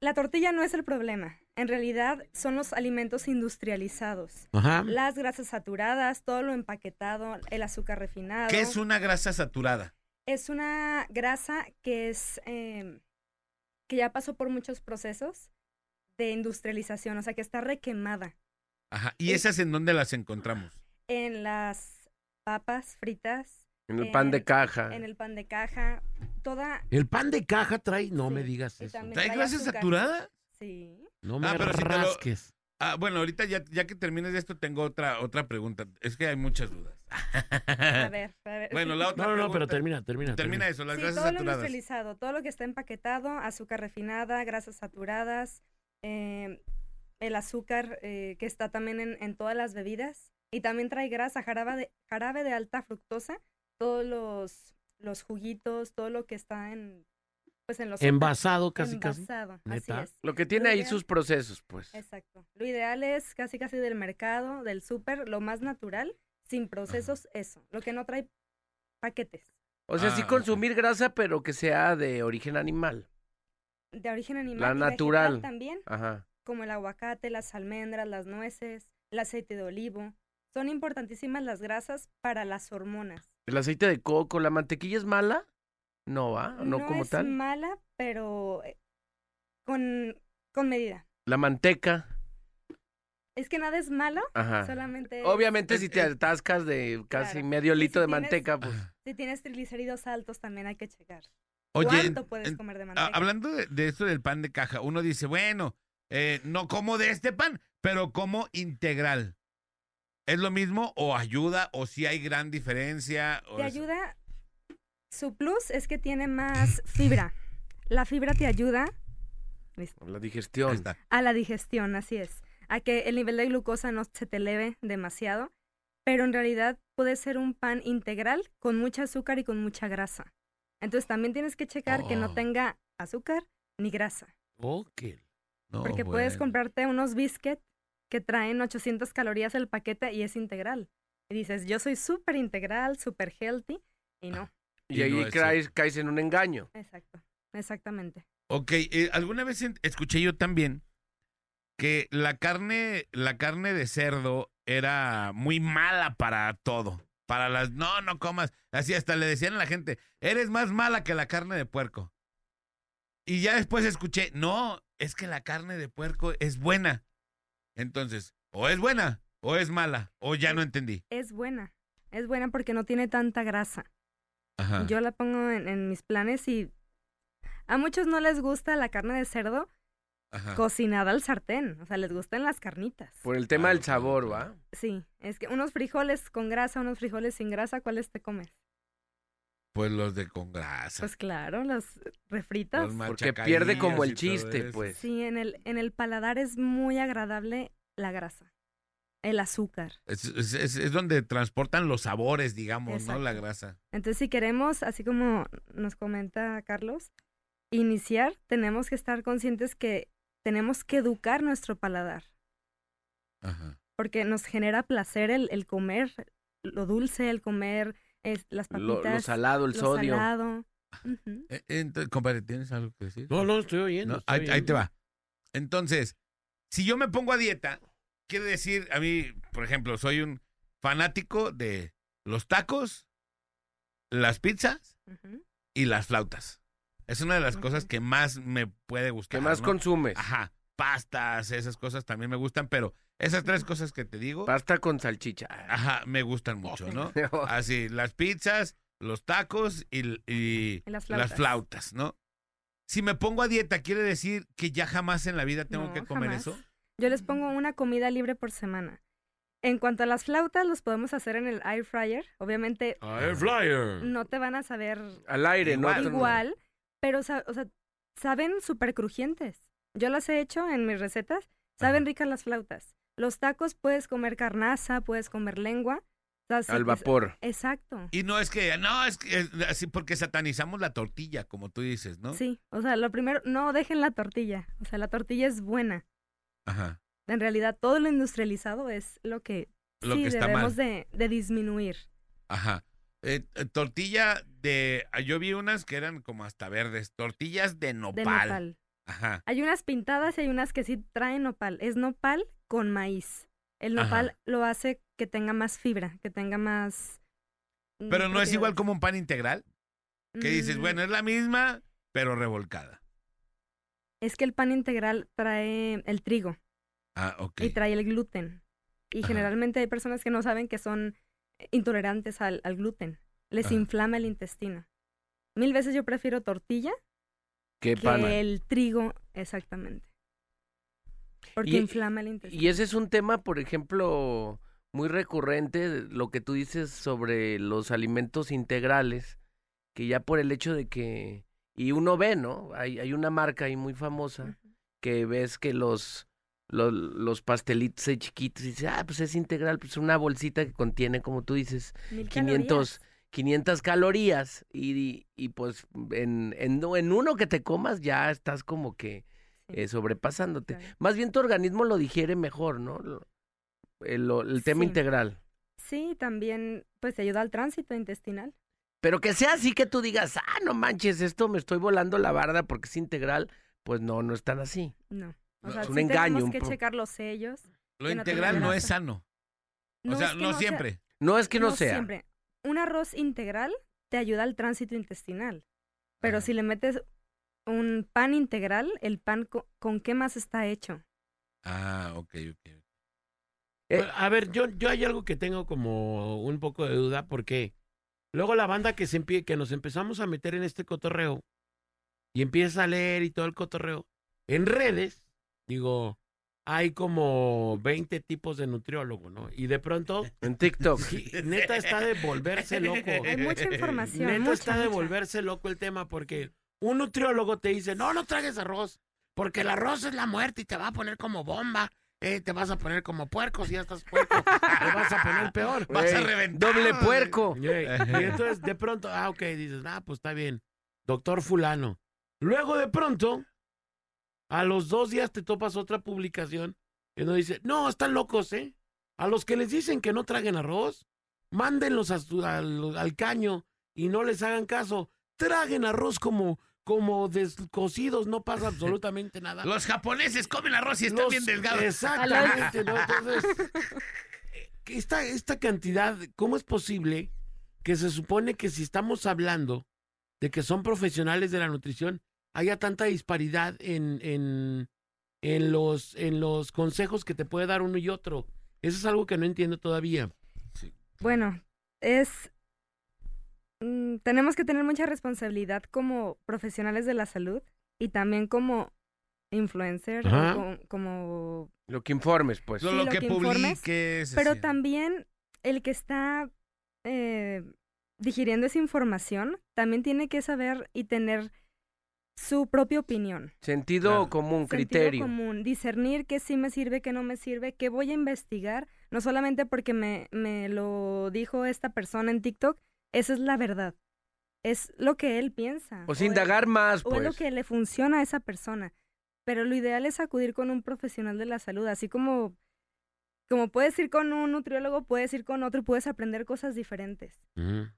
La tortilla no es el problema. En realidad son los alimentos industrializados. Ajá. Las grasas saturadas, todo lo empaquetado, el azúcar refinado. ¿Qué es una grasa saturada? Es una grasa que es eh, que ya pasó por muchos procesos de industrialización, o sea que está requemada Ajá. ¿Y esas en dónde las encontramos? en las papas fritas, En el pan de caja. en el pan de caja, toda El pan de caja trae, no Sí, me digas eso. ¿Trae grasa saturada? sí. No me Ah, pero si te lo- rasques. Ah, bueno, ahorita ya, ya que termines de esto tengo otra, otra pregunta. Es que hay muchas dudas. A ver, a ver. Bueno, la otra No, no, no, pero termina, termina. Termina eso, las sí, grasas todo lo saturadas. industrializado, todo lo que está empaquetado, azúcar refinada, grasas saturadas, eh, el azúcar eh, que está también en, en todas las bebidas y también trae grasa, jarabe de, jarabe de alta fructosa, todos los, los juguitos, todo lo que está en, pues en los Envasado casi, casi. envasado, es. Lo que tiene ahí Ideal. sus procesos, pues. Exacto. Lo ideal es casi casi del mercado, del súper, lo más natural, sin procesos, eso. Lo que no trae paquetes. O sea, sí Ah, consumir grasa, pero que sea de origen animal. De origen animal. La y natural. también, Ajá. como el aguacate, las almendras, las nueces, el aceite de olivo. Son importantísimas las grasas para las hormonas. ¿El aceite de coco, la mantequilla es mala? No va, no, como es tal. mala, pero eh, con, con medida. La manteca, Es que nada es malo, ajá. solamente es- Obviamente Es- si te es- atascas de casi Claro. medio si litro de tienes- manteca, pues si tienes triglicéridos altos también hay que checar. Oye, ¿Cuánto puedes en- comer de manteca? hablando de, de esto del pan de caja, uno dice, bueno, eh, no como de este pan, pero como integral. ¿Es lo mismo o ayuda o si hay gran diferencia? o Te es- ayuda, su plus es que tiene más fibra. La fibra te ayuda la digestión. a la digestión, así es. A que el nivel de glucosa no se te eleve demasiado, pero en realidad puede ser un pan integral con mucha azúcar y con mucha grasa. Entonces también tienes que checar que no Oh. tenga azúcar ni grasa, Ok. No, porque puedes comprarte unos biscuits que traen 800 calorías el paquete y es integral. Y dices, yo soy súper integral, súper healthy, y no. Y Y ahí no caes, caes en un engaño. Exacto, exactamente. Ok, eh, alguna vez escuché yo también que la carne, la carne de cerdo era muy mala para todo. Para las, no, no comas. Así hasta le decían a la gente, eres más mala que la carne de puerco. Y ya después escuché, no, es que la carne de puerco es buena. Entonces, o es buena, o es mala, o ya no entendí. Es buena, es buena porque no tiene tanta grasa. Ajá. Yo la pongo en, en mis planes y a muchos no les gusta la carne de cerdo Ajá. cocinada al sartén, o sea, les gustan las carnitas. Por el tema Claro, del sabor, ¿va? Sí, es que unos frijoles con grasa, unos frijoles sin grasa, ¿cuáles te comes? Pues los de con grasa. Pues claro, los refritos. los Porque pierde como el chiste, pues. Sí, en el, en el paladar es muy agradable la grasa, el azúcar. Es, es- es- es donde transportan los sabores, digamos, ¿no? La grasa. Entonces, si queremos, así como nos comenta Carlos, iniciar, tenemos que estar conscientes que tenemos que educar nuestro paladar. Ajá. porque nos genera placer el, el comer lo dulce, el comer es, las papitas, lo salado, el lo sodio. salado. Eh, Entonces, compadre, ¿tienes algo que decir? No, no, estoy oyendo. No, estoy ahí, ahí oyendo. te va. Entonces, si yo me pongo a dieta, quiere decir, a mí, por ejemplo, soy un fanático de los tacos, las pizzas y las flautas. Es una de las cosas que más me puede gustar. ¿Qué más ¿no? consumes? Ajá, pastas, esas cosas también me gustan, pero esas tres cosas que te digo, Pasta con salchicha. ajá, me gustan mucho, ¿no? Así, las pizzas, los tacos y, y Y las las flautas. ¿no? Si me pongo a dieta, ¿quiere decir que ya jamás en la vida tengo No, que comer jamás. eso? Yo les pongo una comida libre por semana. En cuanto a las flautas, los podemos hacer en el air fryer. Obviamente Air Flyer. no te van a saber Al aire, ¿no? Igual. igual, pero sa- o sea, saben súper crujientes. Yo las he hecho en mis recetas. Saben Ajá. ricas las flautas. Los tacos puedes comer carnaza, puedes comer lengua. Al es- vapor. Exacto. Y no es que, no, es que es así porque satanizamos la tortilla, como tú dices, ¿no? Sí, o sea, lo primero, no dejen la tortilla. O sea, la tortilla es buena. Ajá. En realidad, todo lo industrializado es lo que Lo sí que está debemos mal. de, de disminuir. Ajá. Eh, eh, tortilla de. ah, Yo vi unas que eran como hasta verdes. Tortillas de nopal. De nopal. Ajá. Hay unas pintadas y hay unas que sí traen nopal. Es nopal con maíz. El nopal Ajá. lo hace que tenga más fibra, que tenga más... mm, Pero no es igual como un pan integral. Que dices, Mm, bueno, es la misma, pero revolcada. Es que el pan integral trae el trigo Ah, ok. y trae el gluten. Y Ajá. generalmente hay personas que no saben que son intolerantes al, al gluten. Les Ajá. inflama el intestino. Mil veces yo prefiero tortilla que el trigo, exactamente. Porque Y- inflama el intestino. Y ese es un tema, por ejemplo, muy recurrente, lo que tú dices sobre los alimentos integrales, que ya por el hecho de que, y uno ve, ¿no? Hay, hay una marca ahí muy famosa que ves que los, los, los pastelitos chiquitos, y dices, ah, pues es integral, pues una bolsita que contiene, como tú dices, Mil 500, calorías. 500 calorías, y, y pues en, en, en uno que te comas ya estás como que eh, sobrepasándote. claro. Más bien tu organismo lo digiere mejor, ¿no? Lo- El, tema Sí. integral. Sí, también pues te ayuda al tránsito intestinal. Pero que sea así que tú digas, ah, no manches, esto me estoy volando la barda porque es integral. Pues no, no es tan así. No. O No, sea, es sí un engaño, tenemos que checar los sellos. Lo no integral no es sano. O sea, es que no, siempre. No es que no, sea. siempre. Un arroz integral te ayuda al tránsito intestinal. Pero Ajá. si le metes un pan integral, el pan co- con, qué más está hecho. Ah, ok, ok. Eh, Pues, A ver, yo, yo hay algo que tengo como un poco de duda porque luego la banda que, se empie- que nos empezamos a meter en este cotorreo y empieza a leer y todo el cotorreo, en redes, digo, hay como 20 tipos de nutriólogo, ¿no? Y de pronto, En TikTok. sí, neta está de volverse loco. Hay mucha información. Neta mucha, está de mucha. volverse loco el tema porque un nutriólogo te dice, no, no tragues arroz, porque el arroz es la muerte y te va a poner como bomba, eh, te vas a poner como puerco, si ya estás puerco, te vas a poner peor. Vas a reventar. Doble puerco. Y, y entonces de pronto, ah, ok, dices, ah, pues está bien, doctor fulano. Luego de pronto, a los dos días te topas otra publicación y uno dice, no, están locos, ¿eh? A los que les dicen que no traguen arroz, mándenlos a su- al, al caño y no les hagan caso. Traguen arroz como, como descocidos, no pasa absolutamente nada. Los japoneses comen arroz y están Los- bien delgados. Exactamente, ¿no? Entonces, esta, esta cantidad, ¿cómo es posible que se supone que si estamos hablando de que son profesionales de la nutrición, haya tanta disparidad en, en, en, los, en los consejos que te puede dar uno y otro? Eso es algo que no entiendo todavía. Bueno, es... mm, tenemos que tener mucha responsabilidad como profesionales de la salud y también como influencer, como... Lo que informes, pues. Lo, Sí, lo lo que, que informes, publiques. Pero así. también el que está eh, digiriendo esa información también tiene que saber y tener su propia opinión. Sentido Claro. común, Sentido criterio. común, discernir qué sí me sirve, qué no me sirve, qué voy a investigar, no solamente porque me, me lo dijo esta persona en TikTok, esa es la verdad. Es lo que él piensa. O sea, indagar más, o es lo pues. que le funciona a esa persona. Pero lo ideal es acudir con un profesional de la salud, así como, como puedes ir con un nutriólogo, puedes ir con otro y puedes aprender cosas diferentes.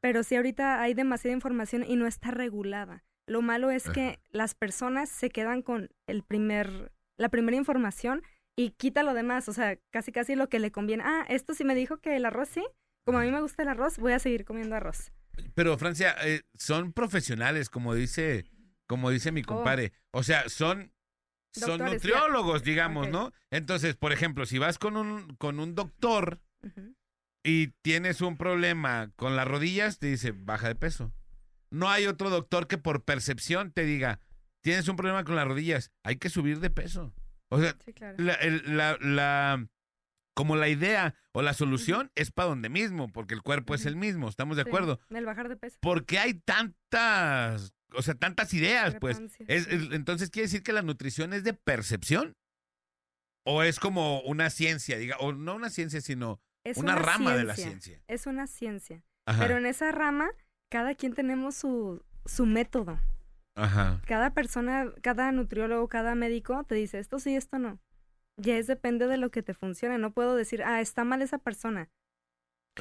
Pero si ahorita hay demasiada información y no está regulada. Lo malo es que las personas se quedan con el primer, la primera información y quita lo demás, o sea, casi casi lo que le conviene. Ah, esto sí me dijo que el arroz sí. Como a mí me gusta el arroz, voy a seguir comiendo arroz. Pero Francia, eh, son profesionales, como dice, como dice mi compadre. O sea, son, son Doctores, ya. nutriólogos, digamos. ¿no? Entonces, por ejemplo, si vas con un, con un doctor y tienes un problema con las rodillas, te dice, baja de peso. No hay otro doctor que por percepción te diga, tienes un problema con las rodillas, hay que subir de peso. O sea, Sí, claro. la, el- la- la- como la idea o la solución es para donde mismo, porque el cuerpo es el mismo, ¿estamos de Sí, acuerdo? El bajar de peso. ¿Por qué hay tantas, o sea, tantas ideas, pues? Es- es- entonces, ¿quiere decir que la nutrición es de percepción? ¿O es como una ciencia, diga, o no una ciencia, sino Es Una una, rama de la ciencia. Es una ciencia. Ajá. Pero en esa rama, cada quien tenemos su, su método. Ajá. Cada persona, cada nutriólogo, cada médico te dice esto sí, esto no. Ya es depende de lo que te funcione. No puedo decir, ah, está mal esa persona.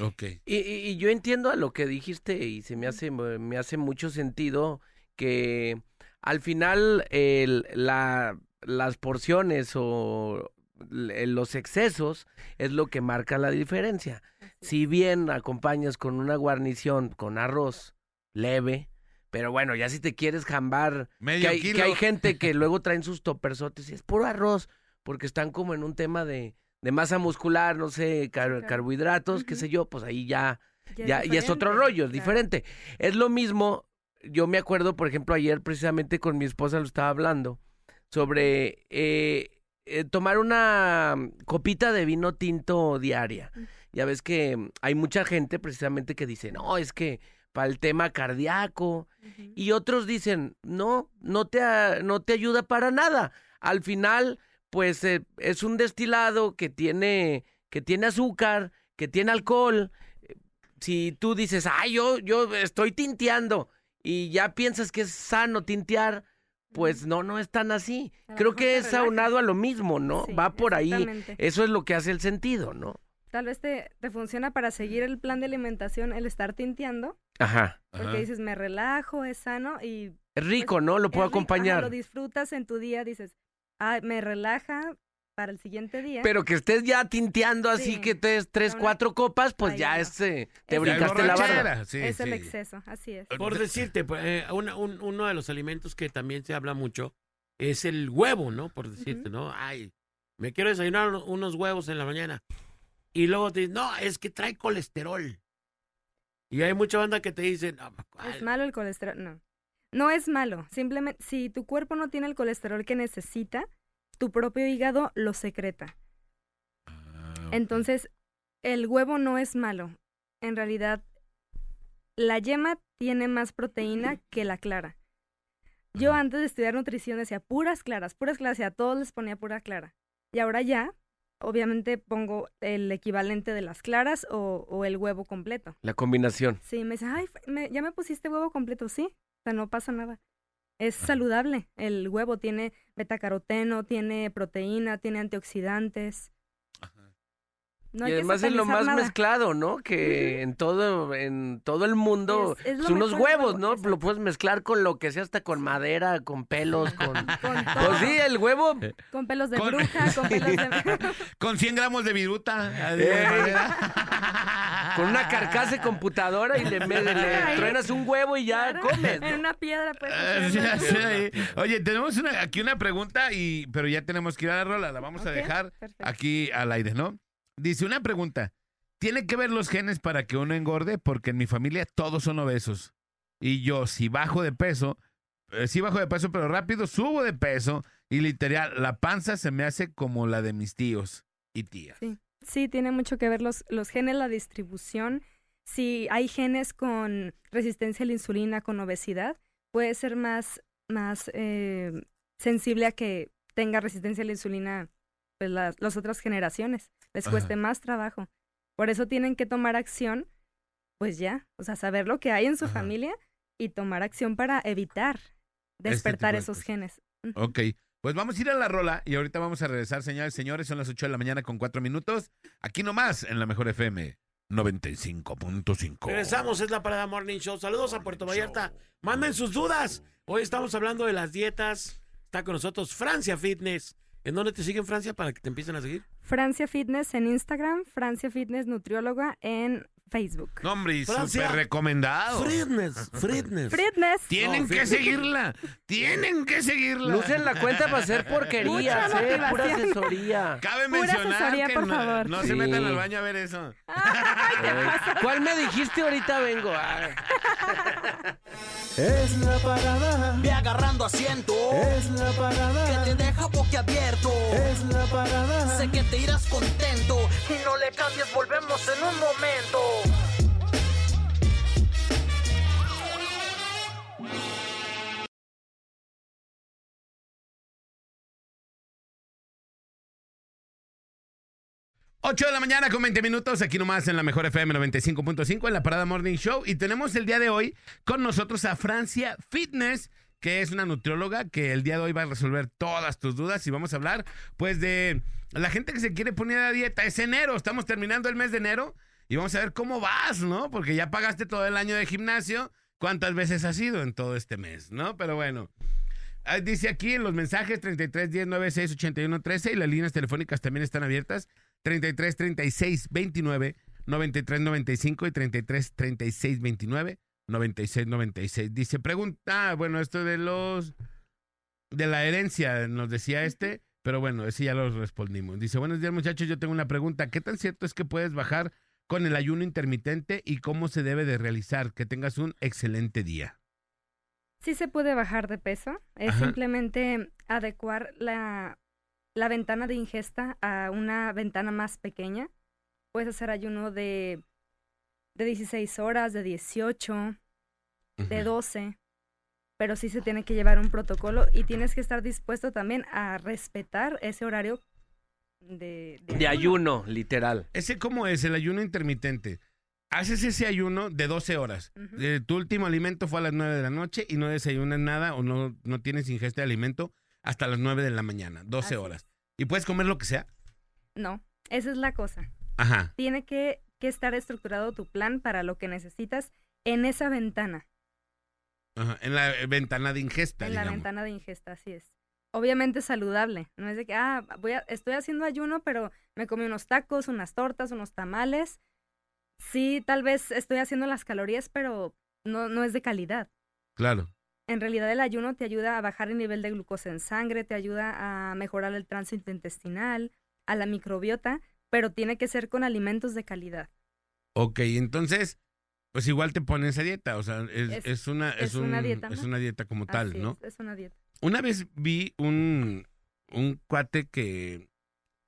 Ok. Y, y- y yo entiendo a lo que dijiste y se me hace, me hace mucho sentido que al final el- la, las porciones o los excesos es lo que marca la diferencia. Si bien acompañas con una guarnición con arroz leve, pero bueno, ya si te quieres jambar, que hay, kilo. que hay gente que luego traen sus topersotes y es puro arroz, porque están como en un tema de, de masa muscular, no sé, car- claro. carbohidratos, qué sé yo, pues ahí ya, ya, es y es otro rollo, es claro. diferente. Es lo mismo, yo me acuerdo, por ejemplo, ayer precisamente con mi esposa lo estaba hablando, sobre eh, eh, tomar una copita de vino tinto diaria. Mm. Ya ves que mm, hay mucha gente precisamente que dice, no, es que para el tema cardíaco, y otros dicen, no, no te, no te ayuda para nada. Al final, pues eh, es un destilado que tiene, que tiene azúcar, que tiene alcohol. Eh, Si tú dices, ay, yo, yo estoy tinteando y ya piensas que es sano tintear, pues no, no es tan así. A Creo que es relaja. aunado a lo mismo, ¿no? Sí, Va por ahí. Eso es lo que hace el sentido, ¿no? Tal vez te, te funciona para seguir el plan de alimentación el estar tinteando, Ajá. porque Ajá. dices, me relajo, es sano y Es rico, ¿no? Lo puedo es rico, ajá, acompañar. lo disfrutas en tu día, dices, ah, me relaja para el siguiente día. Pero que estés ya tinteando así Sí. que te tres, Una- cuatro copas, pues Ay, ya no. es, eh, te Es- brincaste la barra. borrachera, sí, es el sí. exceso, así es. Por decirte, pues, eh, una- un- uno de los alimentos que también se habla mucho es el huevo, ¿no? Por decirte, ¿no? Ay, me quiero desayunar uno- unos huevos en la mañana. Y luego te dicen, no, es que trae colesterol. Y hay mucha banda que te dice, no, ¿cuál? ¿Es malo el colesterol? No. No es malo. Simplemente, si tu cuerpo no tiene el colesterol que necesita, tu propio hígado lo secreta. Ah. Entonces, el huevo no es malo. En realidad, la yema tiene más proteína que la clara. Yo antes de estudiar nutrición decía puras claras, puras claras, y a todos les ponía pura clara. Y ahora ya, obviamente pongo el equivalente de las claras o, o el huevo completo. La combinación. Sí, me dice, ay, me- ya me pusiste huevo completo, sí. O sea, no pasa nada. Es saludable. El huevo tiene betacaroteno, tiene proteína, tiene antioxidantes. No y además es lo más nada. mezclado, ¿no? Que en todo en todo el mundo Es- es pues, unos huevos, huevo, ¿no? exacto. Lo puedes mezclar con lo que sea, hasta con madera, con pelos, con... Pues sí, el huevo... con pelos de Con- bruja, con pelos de... Con 100 gramos de viruta. Eh. de madera. Con una carcasa de computadora y le, me- le Ay. truenas un huevo y ya Claro, comes. En una piedra, pues. Ah, sí, sí, ahí. Oye, tenemos una- aquí una pregunta, y, pero ya tenemos que ir a la rola. La vamos a dejar perfecto. aquí al aire, ¿no? Dice una pregunta. ¿Tiene que ver los genes para que uno engorde? Porque en mi familia todos son obesos. Y yo, si bajo de peso, eh, sí bajo de peso, pero rápido subo de peso. Y literal, la panza se me hace como la de mis tíos y tías. Sí. Sí, tiene mucho que ver los, los genes, la distribución. Si hay genes con resistencia a la insulina, con obesidad, puede ser más, más eh, sensible a que tenga resistencia a la insulina pues, las, las otras generaciones. Les Ajá. cueste más trabajo. Por eso tienen que tomar acción, pues ya, o sea, saber lo que hay en su Ajá. familia y tomar acción para evitar despertar tipo de esos genes. Ok, pues vamos a ir a la rola y ahorita vamos a regresar, señores, señores. Son las 8 de la mañana con 4 minutos. Aquí nomás, en la mejor FM 95.5. Regresamos, es la Parada Morning Show. Saludos a Puerto Vallarta. Manden sus dudas. Hoy estamos hablando de las dietas. Está con nosotros Francia Fitness. ¿En dónde te siguen Francia para que te empiecen a seguir? Francia Fitness en Instagram, Francia Fitness Nutrióloga en Facebook. No, hombre, y Francia. súper recomendado. Fitness, Fitness. Fitness. Tienen No, que sí. seguirla. Tienen que seguirla. No usen la cuenta para hacer porquerías, Mucha ¿eh? Pura asesoría. Cabe Pura mencionar asesoría, que por no, favor. no Sí. se metan al baño a ver eso. Eh, ¿Cuál me dijiste ahorita vengo? Ah. Es la parada, Ve agarrando asiento. es la parada, Que te deja boquiabierto. es la parada. Sé que te irás contento. Y no le cambies, volvemos en un momento. 8 de la mañana con 20 minutos, aquí nomás en la mejor FM 95.5 en la Parada Morning Show. Y tenemos el día de hoy con nosotros a Francia Fitness, que es una nutrióloga que el día de hoy va a resolver todas tus dudas. Y vamos a hablar, pues, de la gente que se quiere poner a dieta. Es enero, estamos terminando el mes de enero y vamos a ver cómo vas, ¿no? Porque ya pagaste todo el año de gimnasio. ¿Cuántas veces has ido en todo este mes, no? Pero bueno. Ah, Dice aquí en los mensajes 33 10 96 81 13 y las líneas telefónicas también están abiertas 33 36 29 93 95 y 33 36 29 96 96. Dice, pregunta, ah, bueno, esto de los de la herencia nos decía este, pero bueno, ese ya lo respondimos. Dice, buenos días muchachos, yo tengo una pregunta. ¿Qué tan cierto es que puedes bajar con el ayuno intermitente y cómo se debe de realizar? Que tengas un excelente día. Sí se puede bajar de peso. Es Ajá. simplemente adecuar la, la ventana de ingesta a una ventana más pequeña. Puedes hacer ayuno de, de 16 horas, de 18, de Ujú. 12. Pero sí se tiene que llevar un protocolo y tienes que estar dispuesto también a respetar ese horario de, De ayuno, literal. ¿Ese cómo es el ayuno intermitente? Haces ese ayuno de 12 horas. Eh, tu último alimento fue a las 9 de la noche y no desayunas nada o no, no tienes ingesta de alimento hasta las 9 de la mañana, 12 Así es. horas. ¿Y puedes comer lo que sea? No, esa es la cosa. Ajá. Tiene que, que estar estructurado tu plan para lo que necesitas en esa ventana. Ajá, En la eh, ventana de ingesta, En la ventana de ingesta, así es. Obviamente saludable. No es de que, ah, voy a, estoy haciendo ayuno, pero me comí unos tacos, unas tortas, unos tamales. Sí, tal vez estoy haciendo las calorías, pero no, no es de calidad. Claro. En realidad el ayuno te ayuda a bajar el nivel de glucosa en sangre, te ayuda a mejorar el tránsito intestinal, a la microbiota, pero tiene que ser con alimentos de calidad. Ok, entonces, pues igual te pones a dieta. O sea, es, Es- es una, es, es una un- dieta, es una dieta como tal, ¿no? Es, una dieta. Una vez vi un, un cuate que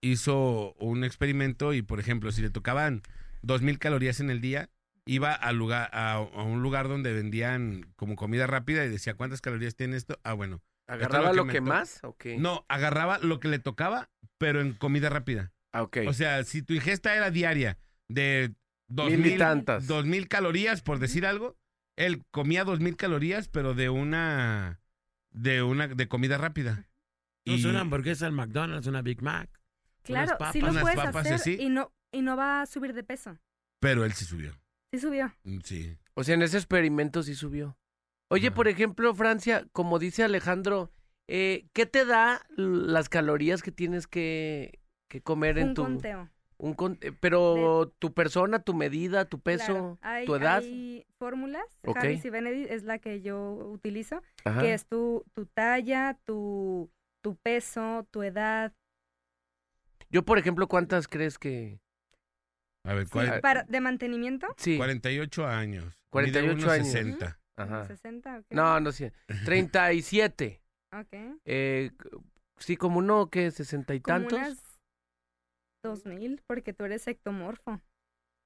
hizo un experimento y, por ejemplo, si le tocaban dos mil calorías en el día, iba al lugar, a, a un lugar donde vendían como comida rápida y decía, ¿cuántas calorías tiene esto? Ah, bueno. ¿Agarraba que lo que más? No, agarraba lo que le tocaba, pero en comida rápida. Ah, ok. O sea, si tu ingesta era diaria de dos Mil tantas. dos mil calorías, por decir algo, él comía dos mil calorías, pero de una, de una, de comida rápida. No es Y- una hamburguesa al McDonald's, una Big Mac. Claro, papas. sí lo Unas puedes papas hacer así. y no, y no va a subir de peso. Pero él sí subió. Sí subió. Mm, Sí. O sea, en ese experimento sí subió. Oye, Ajá. por ejemplo, Francia, como dice Alejandro, eh, ¿qué te da las calorías que tienes que, que comer en tu... conteo. Un con- eh, pero tu persona, tu medida, tu peso, Claro, hay, tu edad. hay fórmulas. Ok. Harris y Benedict es la que yo utilizo, Ajá. que es tu, tu talla, tu, tu peso, tu edad. Yo, por ejemplo, ¿cuántas crees que...? A ver, Sí, cuál- para, de mantenimiento, Sí. 48 años. 48 Mide años. 1.60. Ajá. 60. ok. No, no sé. 37. Ok. Eh, sí, como uno que sesenta y Como tantos. unas 2000, porque tú eres ectomorfo.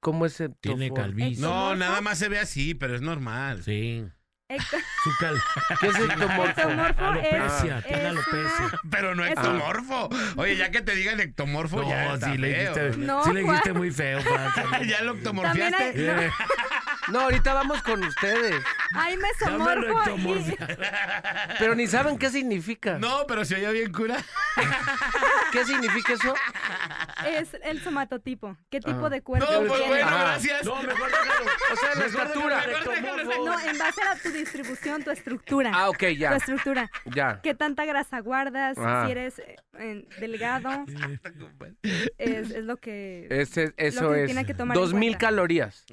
¿Cómo es el Tiene calvicie. No, ¿Ectomorfo? nada más se ve así, pero es normal. Sí. Ecto- Su cal... ¿Qué es ectomorfo? Ectomorfo Alopecia, es, tiene alopecia. una- Pero no ectomorfo. Oye, ya que te digan ectomorfo, No, ya está sí le dijiste, No, sí le dijiste muy feo, ya lo ectomorfiaste. hay, no, Eh, No, ahorita vamos con ustedes. hay dámelo mesomorfo y- ectomorfia. Pero ni saben qué significa. No, pero se oye bien cura. ¿Qué significa eso? Es el somatotipo. ¿Qué tipo Ajá. de cuerpo No, pues tienes? bueno, Ah. gracias. No, mejor déjalo. O sea, la estatura. No, en base a tu distribución, tu estructura. Ah, ok, Tu ya. estructura. Ya. ¿Qué tanta grasa guardas? Ah. Si eres eh, delgado, es, es lo que... Ese, eso que es. tiene que tomar en Dos mil cuenta. calorías.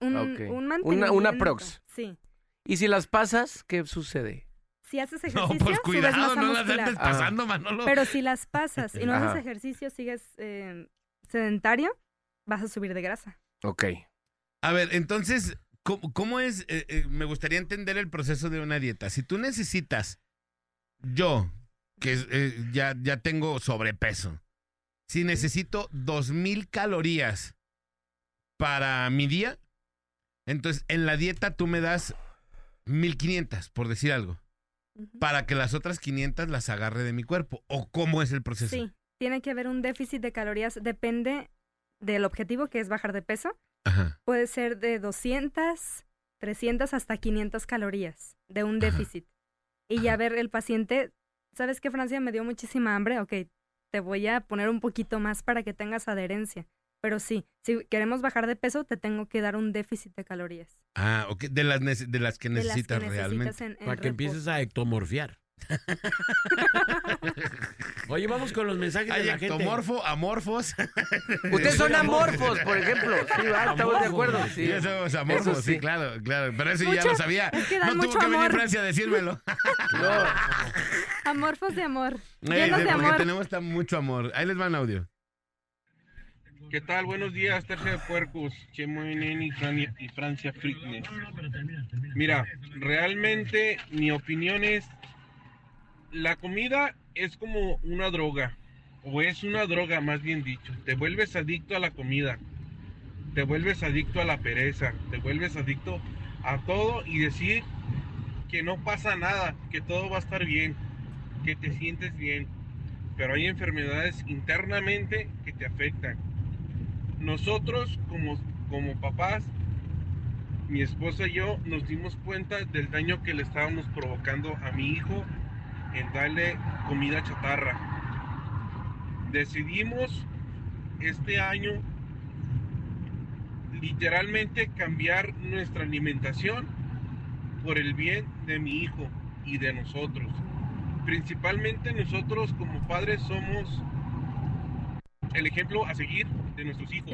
un, ok. un Una- una prox. Sí. Y si las pasas, ¿qué sucede? Si haces No, ejercicio, pues subes cuidado, masa no las andes pasando, Manolo. Pero si las pasas y no Ajá. haces ejercicio, sigues eh, sedentario, vas a subir de grasa. Ok. A ver, entonces, ¿cómo, cómo es? eh, eh, me gustaría entender el proceso de una dieta. Si tú necesitas, yo, que eh, ya, ya tengo sobrepeso, si necesito dos mil calorías para mi día, entonces en la dieta tú me das 1500, por decir algo, Para que las otras 500 las agarre de mi cuerpo. ¿O cómo es el proceso? Sí, tiene que haber un déficit de calorías, depende del objetivo, que es bajar de peso, Ajá. puede ser de 200, 300 hasta 500 calorías de un Ajá. déficit. Y ya ver el paciente, ¿sabes qué, Francia? Me dio muchísima hambre, ok, te voy a poner un poquito más para que tengas adherencia. Pero sí, si queremos bajar de peso, te tengo que dar un déficit de calorías. Ah, ok. De las, nece- de las que de las que necesitas realmente. necesitas en- en Para que reposo. empieces a ectomorfiar. Oye, vamos con los mensajes Hay de la gente. ectomorfo, amorfos. Ustedes son amorfos, por ejemplo. Sí, va, estamos de acuerdo. Sí. Sí, somos amorfos, Eso sí. sí. claro, claro. Pero eso ya lo sabía. es que dan no tuvo que venir. Francia a decírmelo. No, Amorfos de amor. Llenos de porque amor. tenemos tan mucho amor. Ahí les va un audio. ¿Qué tal? Buenos días, Tercia de Puercos, Chemo NN y, Fran- y Francia Fitness. Mira, realmente mi opinión es, la comida es como una droga, o es una droga más bien dicho. Te vuelves adicto a la comida, te vuelves adicto a la pereza, te vuelves adicto a todo y decir que no pasa nada, que todo va a estar bien, que te sientes bien. Pero hay enfermedades internamente que te afectan nosotros como, como papás, mi esposa y yo nos dimos cuenta del daño que le estábamos provocando a mi hijo en darle comida chatarra. Decidimos este año literalmente cambiar nuestra alimentación por el bien de mi hijo y de nosotros. Principalmente nosotros como padres somos el ejemplo a seguir de nuestros hijos.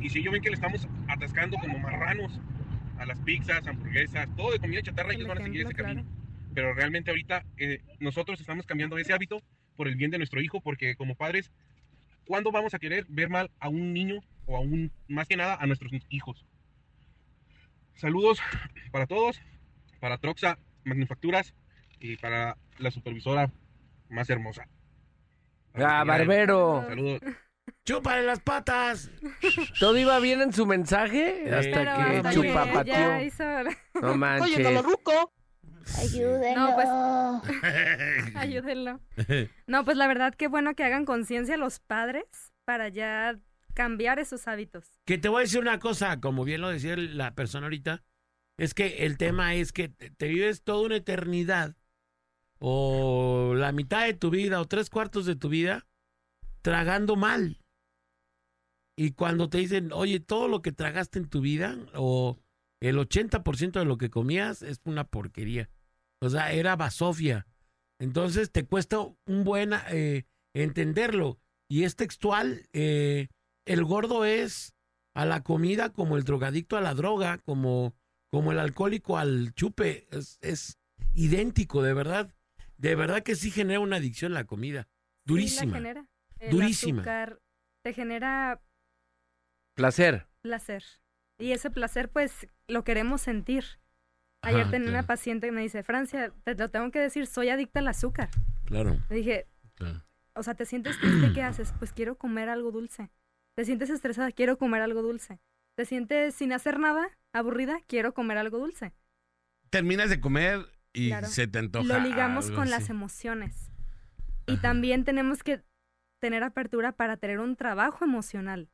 Y si ellos ven que le estamos atascando como marranos a las pizzas, hamburguesas, todo de comida chatarra, El ellos van a seguir ese camino. claro. Pero realmente ahorita eh, nosotros estamos cambiando ese hábito por el bien de nuestro hijo, porque como padres, ¿cuándo vamos a querer ver mal a un niño o a un, más que nada, a nuestros hijos? Saludos para todos, para Troxa Manufacturas y para la supervisora más hermosa. Ah, barbero. Saludos. ¡Chúpale las patas! ¿Todo iba bien en su mensaje? Sí. Hasta Pero que hasta chupapateó. ya hizo... No manches. Ayúdenlo. No, pues- Ayúdenlo. No, pues la verdad que bueno que hagan conciencia los padres para ya cambiar esos hábitos. Que te voy a decir una cosa, como bien lo decía la persona ahorita, es que el tema es que te te vives toda una eternidad o la mitad de tu vida o tres cuartos de tu vida tragando mal. Y cuando te dicen, oye, todo lo que tragaste en tu vida o el 80% de lo que comías es una porquería. O sea, era basofia. Entonces te cuesta un buen eh, entenderlo. Y es textual. eh, el gordo es a la comida como el drogadicto a la droga, como, como el alcohólico al chupe. Es, es idéntico, de verdad. De verdad que sí genera una adicción la comida. Sí, la Durísima. genera. El Durísima. azúcar te genera Placer. placer. Y ese placer, pues, lo queremos sentir. Ayer Ajá, tenía una paciente que me dice, Francia, te lo tengo que decir, soy adicta al azúcar. Claro. Le dije, Claro. o sea, ¿te sientes triste? ¿Qué haces? Pues quiero comer algo dulce. ¿Te sientes estresada? Quiero comer algo dulce. ¿Te sientes sin hacer nada? ¿Aburrida? Quiero comer algo dulce. Terminas de comer y Claro. se te antoja. Lo ligamos algo con así. las emociones. Y también tenemos que tener apertura para tener un trabajo emocional.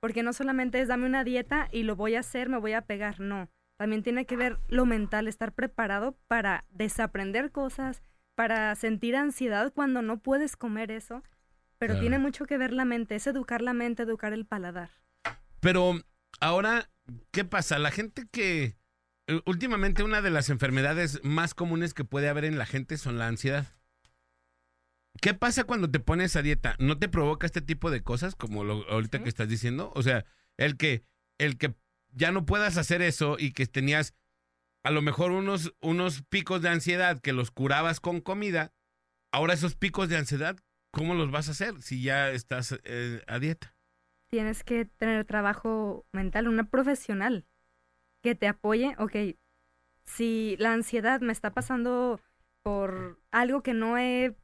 Porque no solamente es dame una dieta y lo voy a hacer, me voy a pegar, no. También tiene que ver lo mental, estar preparado para desaprender cosas, para sentir ansiedad cuando no puedes comer eso. Pero Claro. tiene mucho que ver la mente, es educar la mente, educar el paladar. Pero ahora, ¿qué pasa? La gente que... eh, Últimamente una de las enfermedades más comunes que puede haber en la gente son la ansiedad. ¿Qué pasa cuando te pones a dieta? ¿No te provoca este tipo de cosas como lo ahorita Sí. que estás diciendo? O sea, el que el que ya no puedas hacer eso y que tenías a lo mejor unos unos picos de ansiedad que los curabas con comida, ahora esos picos de ansiedad, ¿cómo los vas a hacer si ya estás eh, a dieta? Tienes que tener trabajo mental, una profesional que te apoye. Ok, si la ansiedad me está pasando por algo que no he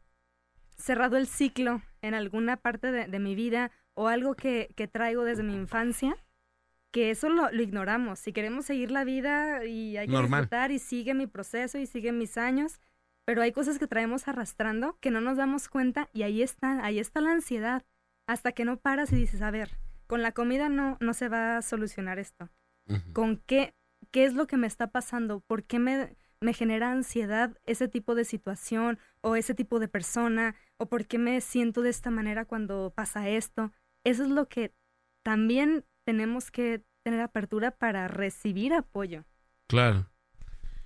cerrado el ciclo en alguna parte de, de mi vida o algo que, que traigo desde mi infancia, que eso lo, lo ignoramos. Si queremos seguir la vida y hay que Normal. disfrutar y sigue mi proceso y sigue mis años, pero hay cosas que traemos arrastrando que no nos damos cuenta y ahí está, ahí está la ansiedad. Hasta que no paras y dices, a ver, Con la comida no, no se va a solucionar esto. ¿Con qué, qué es lo que me está pasando? ¿Por qué me, me genera ansiedad ese tipo de situación o ese tipo de persona? ¿O por qué me siento de esta manera cuando pasa esto? Eso es lo que también tenemos que tener apertura para recibir apoyo. Claro.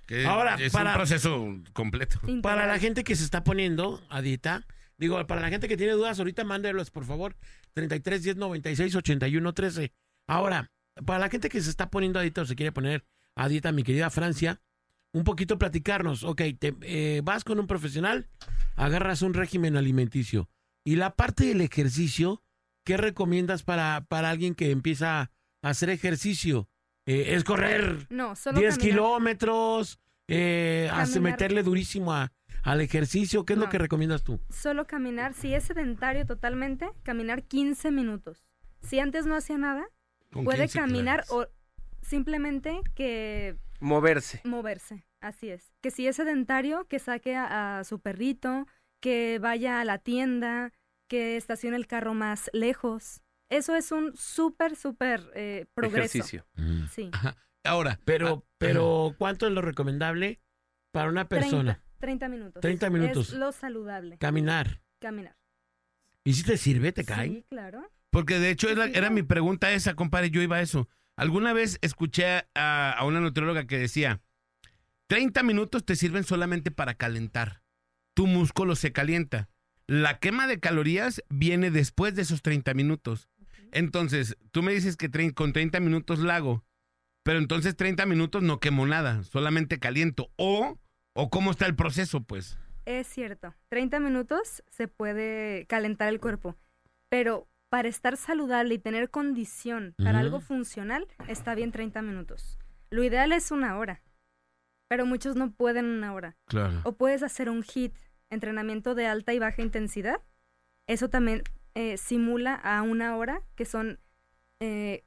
Que Ahora, es para- un proceso completo. Para la gente que se está poniendo a dieta, digo, para la gente que tiene dudas, ahorita mándelos, por favor, 33 10 96 81 13. Ahora, para la gente que se está poniendo a dieta o se quiere poner a dieta, mi querida Francia, un poquito platicarnos. Ok, te, eh, vas con un profesional, agarras un régimen alimenticio. Y la parte del ejercicio, ¿qué recomiendas para, para alguien que empieza a hacer ejercicio? Eh, ¿Es correr No, solo 10 caminar. kilómetros? Eh, hace- Caminar. meterle durísimo a- al ejercicio. ¿Qué es lo que recomiendas tú? Solo caminar, si es sedentario totalmente, caminar 15 minutos. Si antes no hacía nada, puede 15 caminar o simplemente que Moverse. moverse, así es. Que si es sedentario, que saque a, a su perrito, que vaya a la tienda, que estacione el carro más lejos. Eso es un súper, súper eh, progreso. Ejercicio. Sí. Ajá. Ahora, Pero, ah, pero ¿cuánto es lo recomendable para una persona? 30, 30 minutos. 30 minutos. Es lo saludable. Caminar. Caminar. ¿Y si te sirve? ¿Te cae? Sí, claro. Porque de hecho era, Sí, era mi pregunta esa, compadre, yo iba a eso. Alguna vez escuché a, a una nutrióloga que decía, 30 minutos te sirven solamente para calentar. Tu músculo se calienta. La quema de calorías viene después de esos 30 minutos. Entonces, tú me dices que con 30 minutos la hago, pero entonces 30 minutos no quemo nada, solamente caliento. O, o cómo está el proceso, pues. Es cierto. 30 minutos se puede calentar el cuerpo. Pero para estar saludable y tener condición para algo funcional, está bien 30 minutos. Lo ideal es una hora. Pero muchos no pueden una hora. Claro. O puedes hacer un HIT, entrenamiento de alta y baja intensidad. Eso también eh, simula a una hora, que son, eh,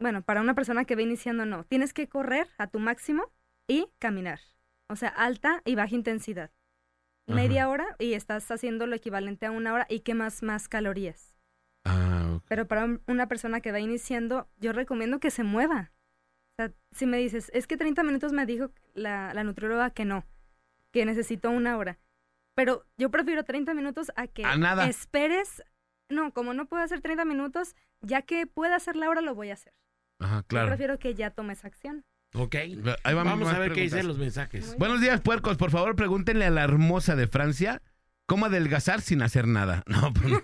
bueno, para una persona que va iniciando no. Tienes que correr a tu máximo y caminar. O sea, alta y baja intensidad. Media hora y estás haciendo lo equivalente a una hora y quemas más calorías. Ah, ok. Pero para un- una persona que va iniciando, yo recomiendo que se mueva. O sea, si me dices, es que 30 minutos me dijo la, la nutrióloga que no, que necesito una hora. Pero yo prefiero 30 minutos a que A nada. esperes. No, como no puedo hacer 30 minutos, ya que pueda hacer la hora, lo voy a hacer. Ajá, Yo claro. prefiero que ya tomes acción. Ok. Ahí Vamos más a ver qué preguntas. dicen los mensajes. Muy Buenos días, puercos. Por favor, pregúntenle a la hermosa de Francia cómo adelgazar sin hacer nada. No, pues no.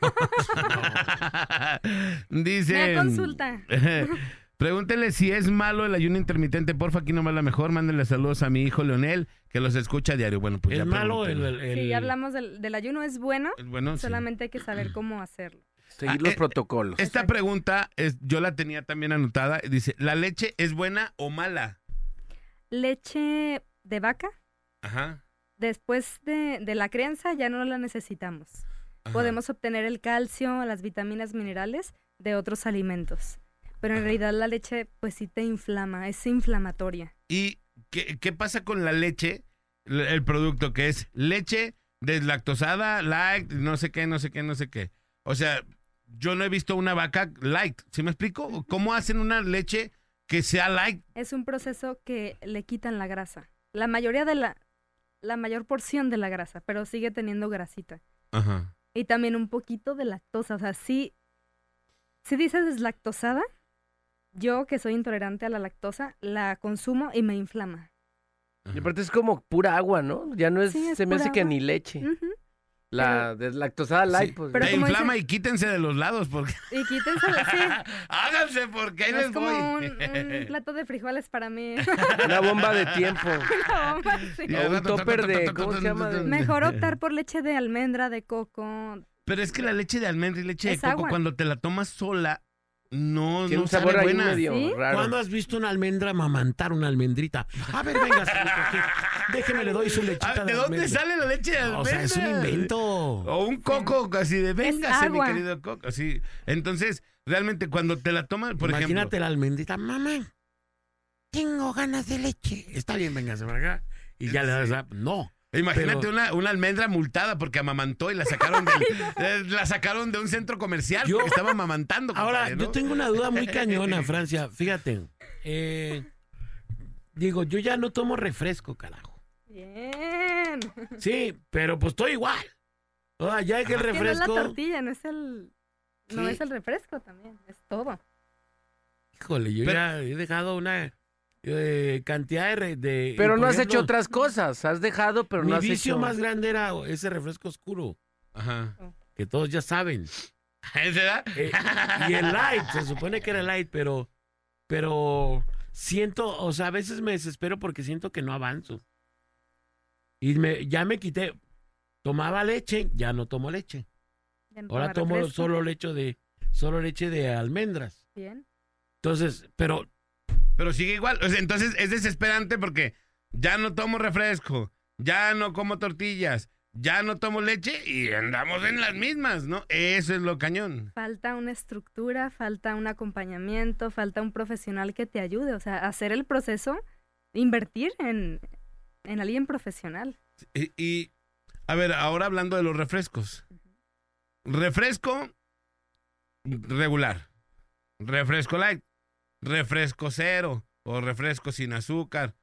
Dice. Consulta. Pregúntenle si es malo el ayuno intermitente. Porfa, aquí nomás la mejor. Mándenle saludos a mi hijo Leonel, que los escucha a diario. Bueno, pues ya ¿Es malo el, pregúntenle. el- Si ya hablamos del, del ayuno, es bueno, Es bueno, sí. solamente hay que saber cómo hacerlo. Seguir Ah, los eh, protocolos. Esta Exacto. pregunta es, yo la tenía también anotada. Dice, ¿la leche es buena o mala? Leche de vaca, Ajá. Después de, de la crianza ya no la necesitamos. ajá. Podemos obtener el calcio, las vitaminas, minerales de otros alimentos. Pero en Ajá. realidad la leche pues sí te inflama, es inflamatoria. ¿Y qué, qué pasa con la leche? El, el producto que es leche deslactosada, light, no sé qué, no sé qué, no sé qué. O sea, yo no he visto una vaca light. ¿Sí me explico? ¿Cómo hacen una leche que sea light? Es un proceso que le quitan la grasa. La mayoría de la, la mayor porción de la grasa, pero sigue teniendo grasita. Ajá. Y también un poquito de lactosa. O sea, sí, si dices deslactosada, yo que soy intolerante a la lactosa, la consumo y me inflama. Y aparte es como pura agua, ¿no? Ya no es, Sí, es se me hace que ni leche. La deslactosada light, Sí. pues. Pero como inflama dice- y quítense de los lados porque Y quítense, sí, háganse porque ahí es les como voy. un, un plato de frijoles para mí. Una bomba de tiempo. Una bomba, sí. Y O un topper de, ¿cómo se llama? De- Mejor optar por leche de almendra, de coco. Pero es que la leche de almendra y leche de Es coco, agua. cuando te la tomas sola, no, Tiene no un sabor sabe ahí buena. medio ¿Sí? raro. ¿Cuándo has visto una almendra mamantar una almendrita? A ver, venga, señorito, aquí. déjeme le doy su lechita Ah, ¿De dónde almendra. sale la leche de almendra? O sea, es un invento. O un coco así de véngase, mi querido coco. Así. Entonces, realmente cuando te la tomas, por Imagínate ejemplo. la almendrita, mamá, tengo ganas de leche. Está bien, véngase para acá. Y ya le das, a- no. Imagínate Pero- una, una almendra multada porque amamantó y la sacaron, del- eh, la sacaron de un centro comercial Yo- porque estaba amamantando. Ahora, compadre, ¿no? yo tengo una duda muy cañona, Francia. Fíjate. eh, digo, yo ya no tomo refresco, carajo. Bien. Sí, pero pues estoy igual. O sea, ya que el Que no es la refresco. tortilla, no es el... No Sí. es el refresco también, es todo. Híjole, yo Pero- ya he dejado una eh, cantidad de, Pero no has hecho otras cosas. Has dejado, pero Mi no has vicio hecho. más grande era ese refresco oscuro, Ajá. que todos ya saben. ¿Es verdad? Eh, y el light, se supone que era light, pero, pero siento, o sea, a veces me desespero porque siento que no avanzo. Y me, ya me quité, tomaba leche, ya no tomo leche. Ahora tomo refresco. solo leche de, solo leche de almendras. Bien. Entonces, pero Pero sigue igual. Entonces es desesperante porque ya no tomo refresco, ya no como tortillas, ya no tomo leche y andamos en las mismas, ¿no? Eso es lo cañón. Falta una estructura, falta un acompañamiento, falta un profesional que te ayude. O sea, hacer el proceso, invertir en, en alguien profesional. Y, y, a ver, ahora hablando de los refrescos. Refresco regular, refresco light, refresco cero o refresco sin azúcar.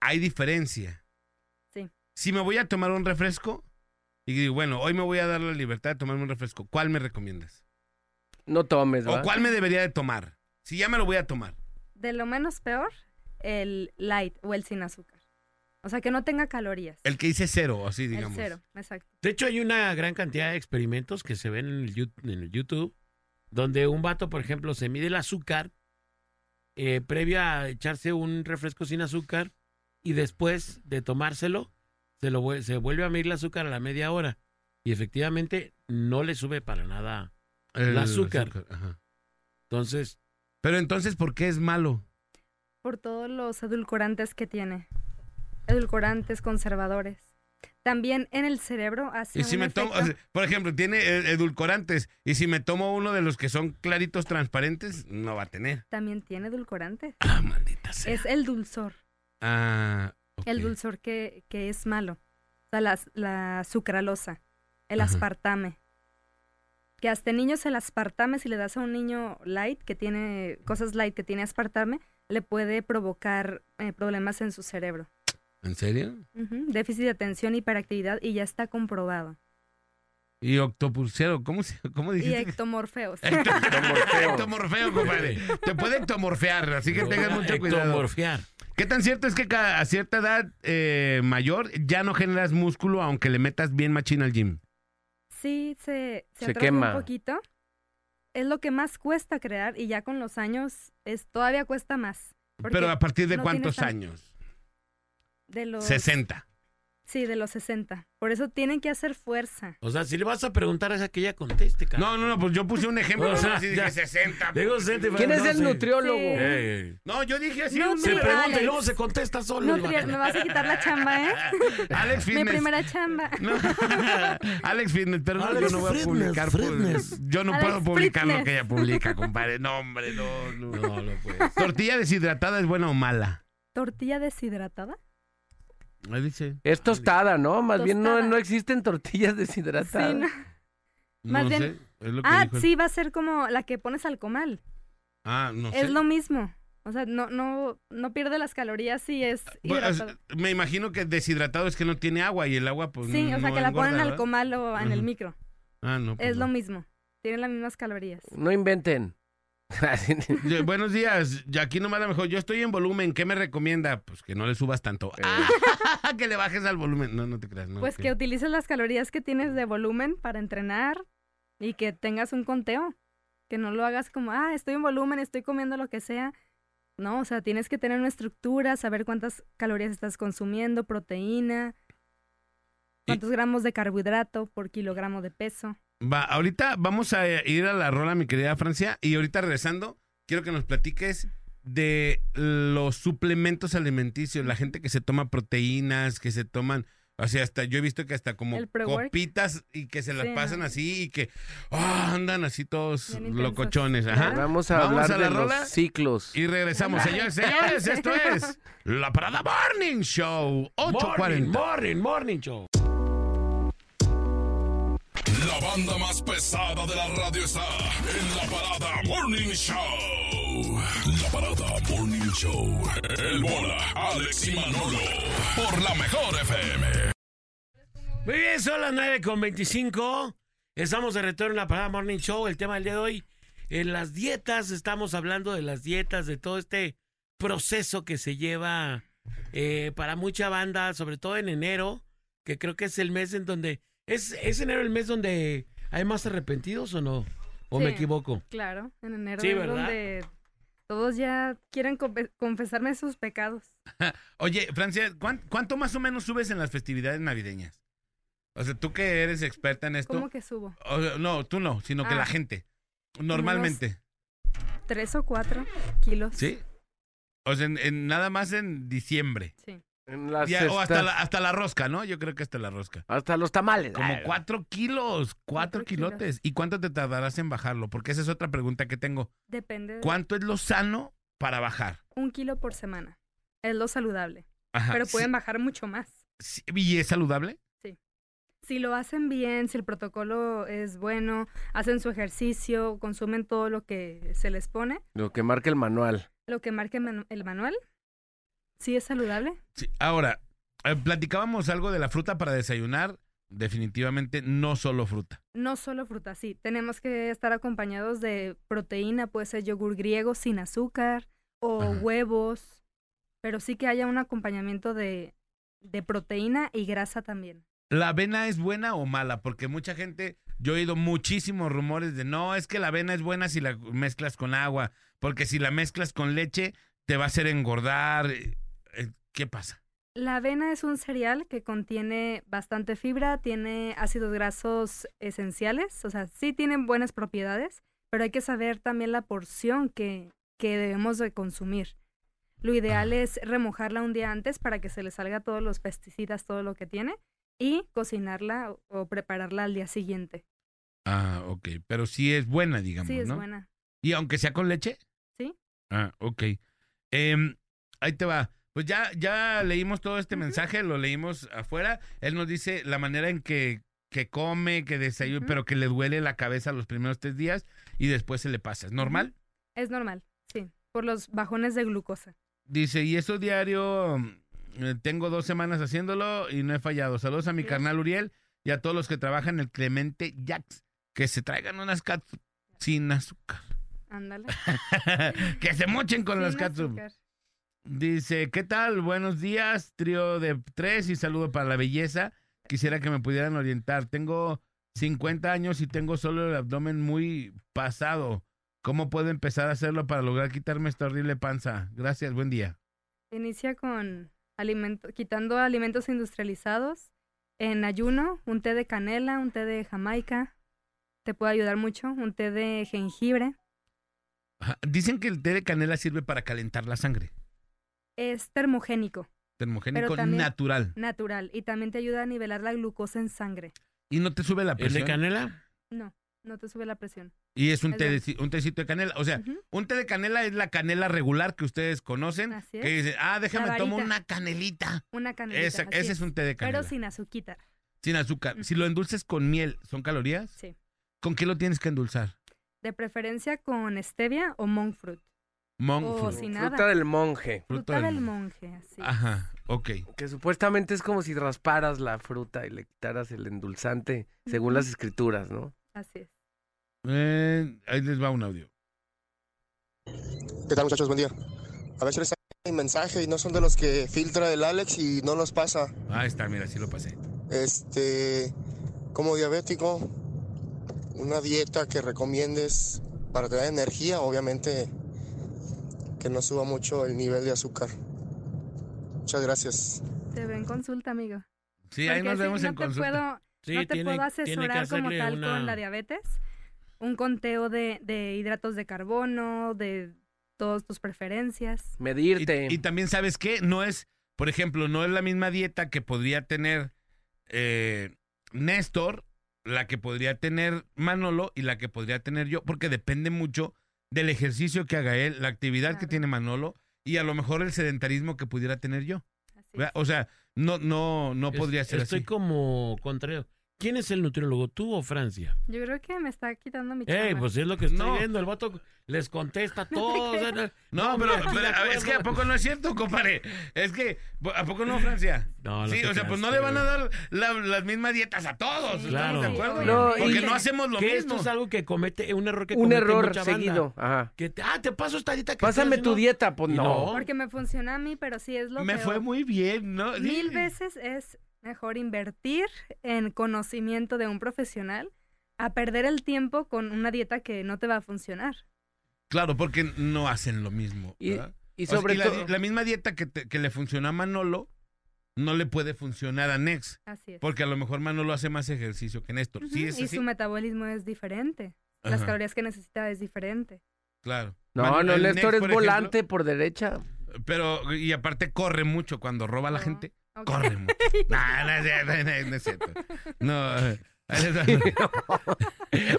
Hay diferencia. Sí. Si me voy a tomar un refresco y digo, bueno, hoy me voy a dar la libertad de tomarme un refresco, ¿cuál me recomiendas? No tomes, ¿O ¿va? cuál me debería de tomar? Si ya me lo voy a tomar. De lo menos peor, el light o el sin azúcar. O sea, que no tenga calorías. El que dice cero, así El digamos. cero, exacto. de hecho hay una gran cantidad de experimentos que se ven en el, Yu- en el YouTube, donde un vato, por ejemplo, se mide el azúcar eh, previo a echarse un refresco sin azúcar y después de tomárselo, se, lo, se vuelve a medir el azúcar a la media hora. Y efectivamente no le sube para nada. El azúcar. ajá. Entonces, Pero entonces, ¿por qué es malo? Por todos los edulcorantes que tiene. Edulcorantes, conservadores. También en el cerebro hace Y si un me tomo, efecto- o sea, por ejemplo, tiene eh, edulcorantes. Y si me tomo uno de los que son claritos transparentes, no va a tener. También tiene edulcorantes. Ah, maldita sea. Es el dulzor. Ah. El dulzor que, que es malo. O sea, la, la sucralosa, el Ajá. aspartame. Que hasta niños el aspartame, si le das a un niño light, que tiene cosas light, que tiene aspartame, le puede provocar eh, problemas en su cerebro. ¿En serio? Déficit de atención, hiperactividad, y ya está comprobado. Y octopulsero, ¿cómo, se, cómo Y ectomorfeos. Ectomorfeo. Ectomorfeo, compadre. Te puede ectomorfear, así que tengas mucho cuidado. ectomorfear. ¿Qué tan cierto es que a cierta edad eh, mayor ya no generas músculo aunque le metas bien machina al gym? Sí, se, se, Se quema. un poquito. Es lo que más cuesta crear y ya con los años es todavía cuesta más. Pero a partir de no cuántos años? De los 60. Sí, de los 60. Por eso tienen que hacer fuerza. O sea, si le vas a preguntar a esa que ella conteste, cara. No, no, no, pues yo puse un ejemplo. O sea, así dije ya. 60. Digo, Sente, ¿Quién pero es el nutriólogo? Sí. Eh, No, yo dije así. No, un- se pregunta Alex. y luego se contesta solo. Nutri- me vas a quitar la chamba, ¿eh? Alex Mi Fitness. primera chamba. No. Alex Fitness, pero no, Alex yo no voy a publicar. pues, Fitness. yo no Alex puedo publicar lo que ella publica, compadre. No, hombre, no, no. No, no puedes. ¿Tortilla deshidratada es buena o mala? ¿Tortilla deshidratada? Ahí dice. Es tostada, ¿no? Más bien no, no existen tortillas Sí, deshidratadas. no. No Más bien- sé, es lo que Ah, dijo sí, va a ser como la que pones al comal. Ah, no sé. Es lo mismo. O sea, no, no, no pierde las calorías si es Bueno, es- hidratado. me imagino que deshidratado es que no tiene agua y el agua pues Sí, o sea, no que la ponen al comal o en el micro. Ah, no. pues Es lo no. mismo. Tienen las mismas calorías. No inventen. Buenos días, ya aquí nomás la mejor. Yo estoy en volumen, ¿qué me recomienda? Pues que no le subas tanto. Ah, que le bajes al volumen. No, no te creas. No, Pues que utilices las calorías que tienes de volumen para entrenar y que tengas un conteo. Que no lo hagas como, ah, estoy en volumen, estoy comiendo lo que sea. No, o sea, tienes que tener una estructura, saber cuántas calorías estás consumiendo, proteína, cuántos gramos de carbohidrato por kilogramo de peso. Va, ahorita vamos a ir a la rola, mi querida Francia, y ahorita regresando, quiero que nos platiques de los suplementos alimenticios, la gente que se toma proteínas, que se toman O sea, hasta yo he visto que hasta como copitas y que se las Sí, pasan no. así y que ah, andan así todos locochones. Ajá. Vamos a Vamos hablar a la de rola los ciclos. y regresamos. Señores, señores, esto es La Parada Morning Show 840. Morning, morning, morning show. La banda más pesada de la radio está en la parada Morning Show. La parada Morning Show. El bola, Alex y Manolo. Por la mejor FM. Muy bien, son las 9 con 25. Estamos de retorno en la Parada Morning Show. El tema del día de hoy, en las dietas, estamos hablando de las dietas, de todo este proceso que se lleva eh, para mucha banda, sobre todo en enero, que creo que es el mes en donde... ¿Es, es enero el mes donde hay más arrepentidos o no? ¿O me equivoco? Claro, en enero Sí, es ¿verdad? donde todos ya quieren confe- confesarme sus pecados. Oye, Francia, ¿cuán- ¿cuánto más o menos subes en las festividades navideñas? O sea, tú que eres experta en esto. ¿Cómo que subo? O sea, no, tú no, sino que Ah. la gente. Normalmente. ¿Tres o cuatro kilos? ¿Sí? O sea, en, en- nada más en diciembre. Sí. En las Ya, o hasta la, hasta la rosca, ¿no? Yo creo que hasta la rosca. hasta los tamales. Como Ay, cuatro kilos, cuatro Cuatro kilos. kilotes. ¿Y cuánto te tardarás en bajarlo? Porque esa es otra pregunta que tengo. Depende de ¿Cuánto es lo sano para bajar? un kilo por semana. Es lo saludable. Ajá. Pero sí- pueden bajar mucho más. sí, ¿Y es saludable? Si lo hacen bien, si el protocolo es bueno, hacen su ejercicio, consumen todo lo que se les pone, Lo que marca el manual. lo que marque manu- el manual, sí es saludable. Sí. Ahora, eh, platicábamos algo de la fruta para desayunar. Definitivamente no solo fruta. No solo fruta, sí. Tenemos que estar acompañados de proteína, puede ser yogur griego sin azúcar o Ajá. huevos, pero sí que haya un acompañamiento de, de proteína y grasa también. ¿La avena es buena o mala? Porque mucha gente, yo he oído muchísimos rumores de no, es que la avena es buena si la mezclas con agua, porque si la mezclas con leche te va a hacer engordar. ¿Qué pasa? La avena es un cereal que contiene bastante fibra, tiene ácidos grasos esenciales, o sea, sí tienen buenas propiedades, pero hay que saber también la porción que, que debemos de consumir. Lo ideal Ah. es remojarla un día antes para que se le salga todos los pesticidas, todo lo que tiene, y cocinarla o, o prepararla al día siguiente. Ah, ok, pero sí es buena, digamos, sí, es ¿no? buena. ¿Y aunque sea con leche? Sí. Ah, ok. Em, ahí te va. Pues ya, ya leímos todo este mensaje, lo leímos afuera. Él nos dice la manera en que, que come, que desayuna, pero que le duele la cabeza los primeros tres días y después se le pasa. ¿Es normal? Es normal, sí, por los bajones de glucosa. Dice, y eso diario, eh, tengo dos semanas haciéndolo y no he fallado. Saludos a mi Sí. carnal Uriel y a todos los que trabajan en el Clemente Jax. Que se traigan unas catsup sin azúcar. Ándale. que se mochen con las Sin catsup. azúcar. Dice, ¿qué tal? Buenos días, trío de tres y saludo para la belleza. Quisiera que me pudieran orientar. Tengo 50 años y tengo solo el abdomen muy pasado. ¿Cómo puedo empezar a hacerlo para lograr quitarme esta horrible panza? Gracias, buen día. Inicia con alimento, quitando alimentos industrializados. En ayuno, un té de canela, un té de jamaica. Te puede ayudar mucho. Un té de jengibre. Ajá, Dicen que el té de canela sirve para calentar la sangre. Es termogénico, Termogénico natural. natural. Y también te ayuda a nivelar la glucosa en sangre. Y no te sube la ¿El presión. de canela? No, no te sube la presión. Y es un, té de- un tecito de canela. O sea, un té de canela es la canela regular que ustedes conocen. Así Que es. dice, ah, déjame tomo varita. una canelita. Una canelita. Esa- ese es un té de canela. Pero sin azuquita. Sin azúcar. Si lo endulces con miel, ¿son calorías? Sí. ¿Con qué lo tienes que endulzar? De preferencia con stevia o monk fruit. Monk O fruit. sin Fruta nada. del monje. Fruta Fruta del del mon- monje, así. Ajá, ok. Que supuestamente es como si rasparas la fruta y le quitaras el endulzante, según Ujú. las escrituras, ¿no? Así es. Eh, ahí les va un audio. ¿Qué tal muchachos? Buen día. A veces les sale mi mensaje y no son de los que filtra el Alex y no los pasa. Ahí está, mira, sí lo pasé. Este, como diabético, una dieta que recomiendes para tener energía, obviamente que no suba mucho el nivel de azúcar. Muchas gracias. Te ven consulta, amigo. Sí, ahí nos vemos no en te consulta. puedo, Sí, no te tiene, puedo asesorar como tal una... con la diabetes. Un conteo de, de hidratos de carbono, de todas tus preferencias. Medirte. Y, y también, ¿sabes qué? No es, por ejemplo, no es la misma dieta que podría tener eh, Néstor, la que podría tener Manolo y la que podría tener yo, porque depende mucho del ejercicio que haga él, la actividad que tiene Manolo y a lo mejor el sedentarismo que pudiera tener yo. O sea, no, no, no Es- podría ser Estoy así. como contrario. ¿Quién es el nutriólogo, tú o Francia? Yo creo que me está quitando mi Ey, chamba. pues es lo que estoy No. viendo. El vato les contesta todo. no, No, pero, pero, es que a poco no es cierto, compadre. Es que, ¿a poco no, Francia? No, no sí, o sea, pues no le van a dar la- las mismas dietas a todos. Sí, ¿Estamos de Claro. acuerdo? No, Porque no hacemos lo que mismo. esto es algo que comete, un error que Un comete error mucha banda. seguido. Ajá. Que te- ah, te paso esta dieta que Pásame tu dieta, pues no. no. Porque me funciona a mí, pero sí es lo Me peor. fue muy bien, ¿no? Mil veces es mejor invertir en conocimiento de un profesional a perder el tiempo con una dieta que no te va a funcionar. Claro, porque no hacen lo mismo. Y, ¿verdad? y O sea, sobre la, todo. la misma dieta que, te- que le funcionó a Manolo, no le puede funcionar a Nex. Así es. Porque a lo mejor Manolo hace más ejercicio que Néstor. Ujú, Sí, es y así. su metabolismo es diferente. Las Ajá, calorías que necesita es diferente. Claro. No, Man- no, el Néstor Nex, es por ejemplo, volante por derecha. Pero, y aparte corre mucho cuando roba a la No. gente. Ok. Corre mucho. No, no, es cierto, no, no es cierto. No.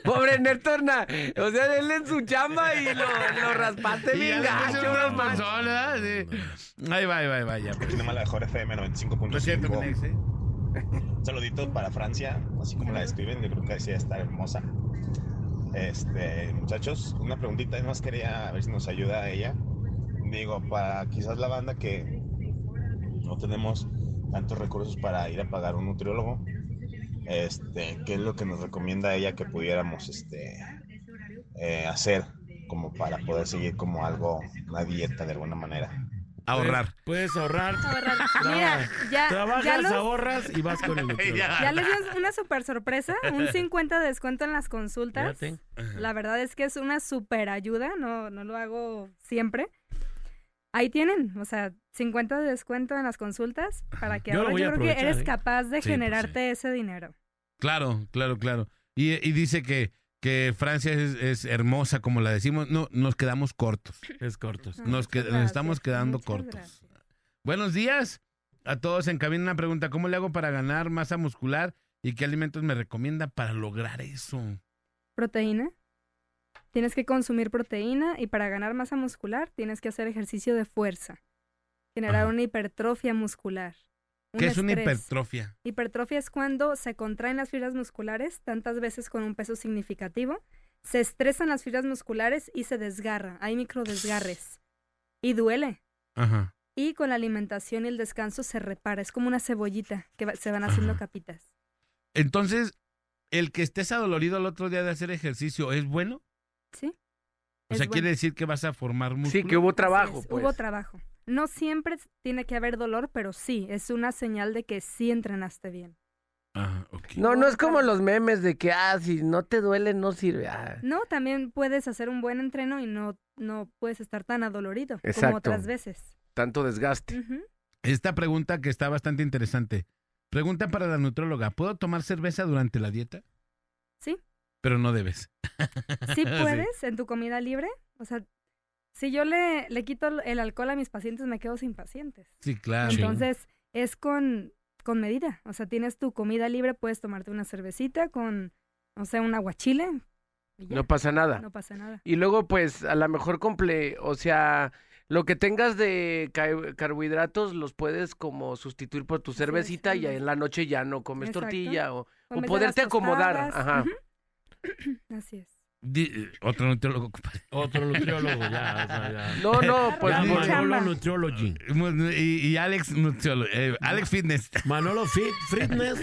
Pobre Néstor, na- o sea, él en su chamba y lo, lo raspaste Y bien gacho, un no manches. raspazón, ¿verdad? Sí. Ahí va, ahí va, ahí va, ya. pues. La mejor FM Lo siento, mi 95.5. Nex, ¿eh? Un saludito para Francia, así como la describen, yo creo que decía estar hermosa. Este, muchachos, una preguntita, más quería ver si nos ayuda ella. Digo, para quizás la banda que no tenemos tantos recursos para ir a pagar un nutriólogo, este, ¿qué es lo que nos recomienda ella que pudiéramos este, eh, hacer como para poder seguir como algo, una dieta de alguna manera? Ahorrar. Puedes ahorrar. Ahorrar. Mira, ya, Trabajas, ya, los- ahorras y vas con el nutriólogo. Ya. les dio una super sorpresa, un 50 de descuento en las consultas. Fíjate. La verdad es que es una super ayuda, no, no lo hago siempre. Ahí tienen, o sea, 50 de descuento en las consultas para que Yo lo ahora yo creo que eres ¿eh? capaz de Sí, pues, generarte ese dinero. Claro, claro, claro. Y, y dice que, que Francia es, es hermosa, como la decimos. No, nos quedamos cortos. Es corto. Ah, Nos, que- muchas nos estamos quedando muchas cortos. gracias. Buenos días a todos en cabina. Una pregunta: ¿Cómo le hago para ganar masa muscular y qué alimentos me recomienda para lograr eso? Proteína. Tienes que consumir proteína y para ganar masa muscular tienes que hacer ejercicio de fuerza. Generar Ajá. una hipertrofia muscular. un ¿Qué es una hipertrofia? Hipertrofia es cuando se contraen las fibras musculares tantas veces con un peso significativo, se estresan las fibras musculares y se desgarra. Hay microdesgarres. Y duele. Ajá. Y con la alimentación y el descanso se repara. Es como una cebollita que va- se van haciendo Ajá. capitas. Entonces, el que estés adolorido al otro día de hacer ejercicio, ¿es bueno? ¿Sí? O sea, bueno. quiere decir que vas a formar músculo. Sí, que hubo trabajo, es, pues. Hubo trabajo. No siempre tiene que haber dolor, pero sí, es una señal de que sí entrenaste bien. Ajá, ok. No, no es como los memes de que, ah, si no te duele, no sirve. Ah. No, también puedes hacer un buen entreno y no, no puedes estar tan adolorido como Exacto. otras veces. Tanto desgaste. Esta pregunta que está bastante interesante. Pregunta para la nutróloga. ¿Puedo tomar cerveza durante la dieta? Sí. Pero no debes. Sí puedes en tu comida libre. O sea, si yo le, le quito el alcohol a mis pacientes, me quedo sin pacientes. Sí, claro. Entonces, es con, con medida. O sea, tienes tu comida libre, puedes tomarte una cervecita con, no sé, un aguachile. ya, No pasa nada. no pasa nada. Y luego, pues, a lo mejor comple, o sea, lo que tengas de ca- carbohidratos los puedes como sustituir por tu cervecita y en la noche ya no comes Exacto. tortilla o, o poderte acomodar. Ajá. Así es. Di- eh, otro nutriólogo, compadre. Otro nutriólogo, ya. o sea, ya. No, no, pues Ya, Manolo. Nutriology. Y, y Alex nutriólogo. eh, Alex Fitness. Manolo Fit, Fitness.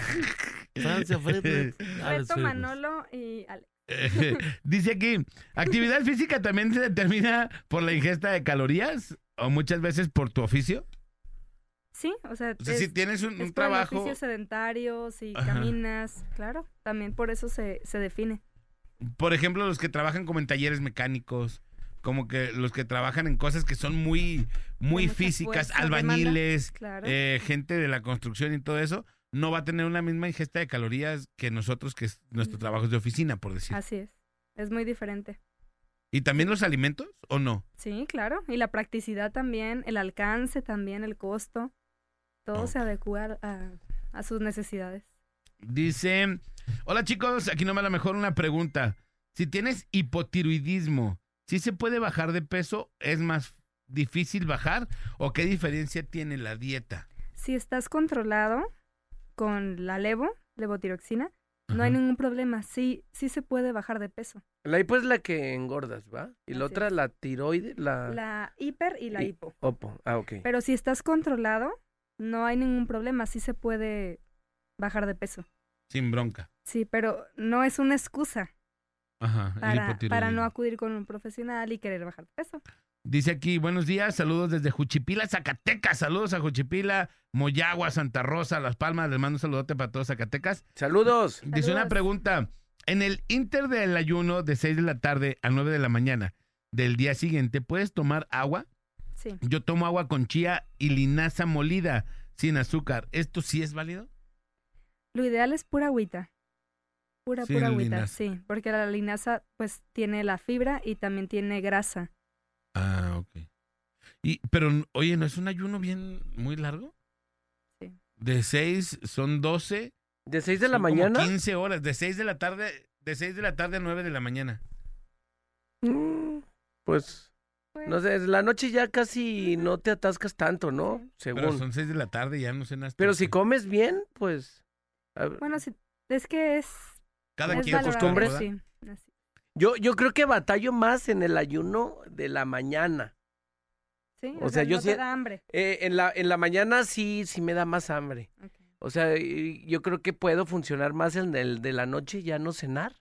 Francia Fitness. Alex Reto Fitness. Manolo y Ale. Eh, Dice aquí, ¿actividad física también se determina por la ingesta de calorías? ¿O muchas veces por tu oficio? Sí, o sea, O sea, es, si tienes un, es un por el trabajo... oficio sedentario, si Ajá. caminas, claro, también por eso se, se define. Por ejemplo, los que trabajan como en talleres mecánicos, como que los que trabajan en cosas que son muy, muy físicas, fuerza, albañiles, Claro. eh, gente de la construcción y todo eso, no va a tener una misma ingesta de calorías que nosotros, que es nuestro Ujú. trabajo es de oficina, por decir. Así es. Es muy diferente. ¿Y también los alimentos o no? Sí, claro. Y la practicidad también, el alcance también, el costo. Todo se Ok. adecua a, a sus necesidades. Dice, hola chicos, aquí no me la mejor una pregunta. Si tienes hipotiroidismo, ¿sí se puede bajar de peso? ¿Es más difícil bajar? ¿O qué diferencia tiene la dieta? Si estás controlado con la levo, levotiroxina, no hay Ajá. ningún problema. Sí, sí se puede bajar de peso. La hipo es la que engordas, ¿va? Y la Así otra, es. la tiroide, la... La hiper y la. Y- hipo. Opo. Ah, ok. Pero si estás controlado, no hay ningún problema. Sí se puede bajar de peso. Sin bronca. Sí, pero no es una excusa Ajá, para, no acudir con un profesional y querer bajar de peso. Dice aquí, buenos días, saludos desde Juchipila, Zacatecas. Saludos a Juchipila, Moyagua, Santa Rosa, Las Palmas. Les mando un saludote para todos Zacatecas. Saludos. Dice una pregunta. En el inter del ayuno de 6 de la tarde a 9 de la mañana del día siguiente, ¿puedes tomar agua? Sí. Yo tomo agua con chía y linaza molida sin azúcar. ¿Esto sí es válido? Lo ideal es pura agüita. Pura, Sin pura agüita, linaza. sí. Porque la linaza, pues, tiene la fibra y también tiene grasa. Ah, ok. Y, pero, oye, ¿no es un ayuno bien muy largo? Sí. De 6 son 12. ¿De 6 de la como mañana? 15 horas. De 6 de la tarde, de 6 de la tarde a 9 de la mañana. Mm, Pues, Pues, no sé, la noche ya casi no te atascas tanto, ¿no? Sí. Pero Según. son 6 de la tarde, ya no cenaste. Pero si comes bien, pues... Bueno, sí, es que es, Cada es quien costumbre. sí. Yo, yo creo que batallo más en el ayuno de la mañana. Sí, O sea, yo no sí- hambre. Eh, en, la, en la mañana sí, sí me da más hambre. O sea, yo creo que puedo funcionar más en el de la noche, ya no cenar.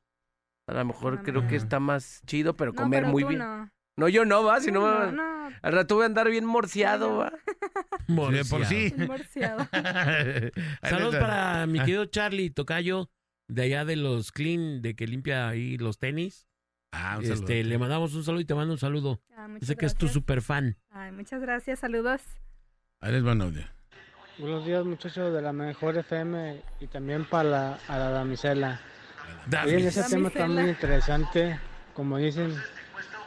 A lo mejor No, creo que está más chido, pero No, comer pero muy tú bien. No, No, yo no, va, si no, no, me- no, al rato voy a andar bien morseado, no. va. De por sí. Ahí Saludos para mi querido Charlie Tocayo, de allá de los Clean, de que limpia ahí los tenis. Ah, un Este, saludote. le mandamos un saludo y te mando un saludo. Ah, Sé que es tu gracias. super fan. Ay, muchas gracias, saludos. Ahí les va audio. Buenos días muchachos de la mejor FM y también para la, a la damisela. Oye, ese tema está muy interesante. Como dicen,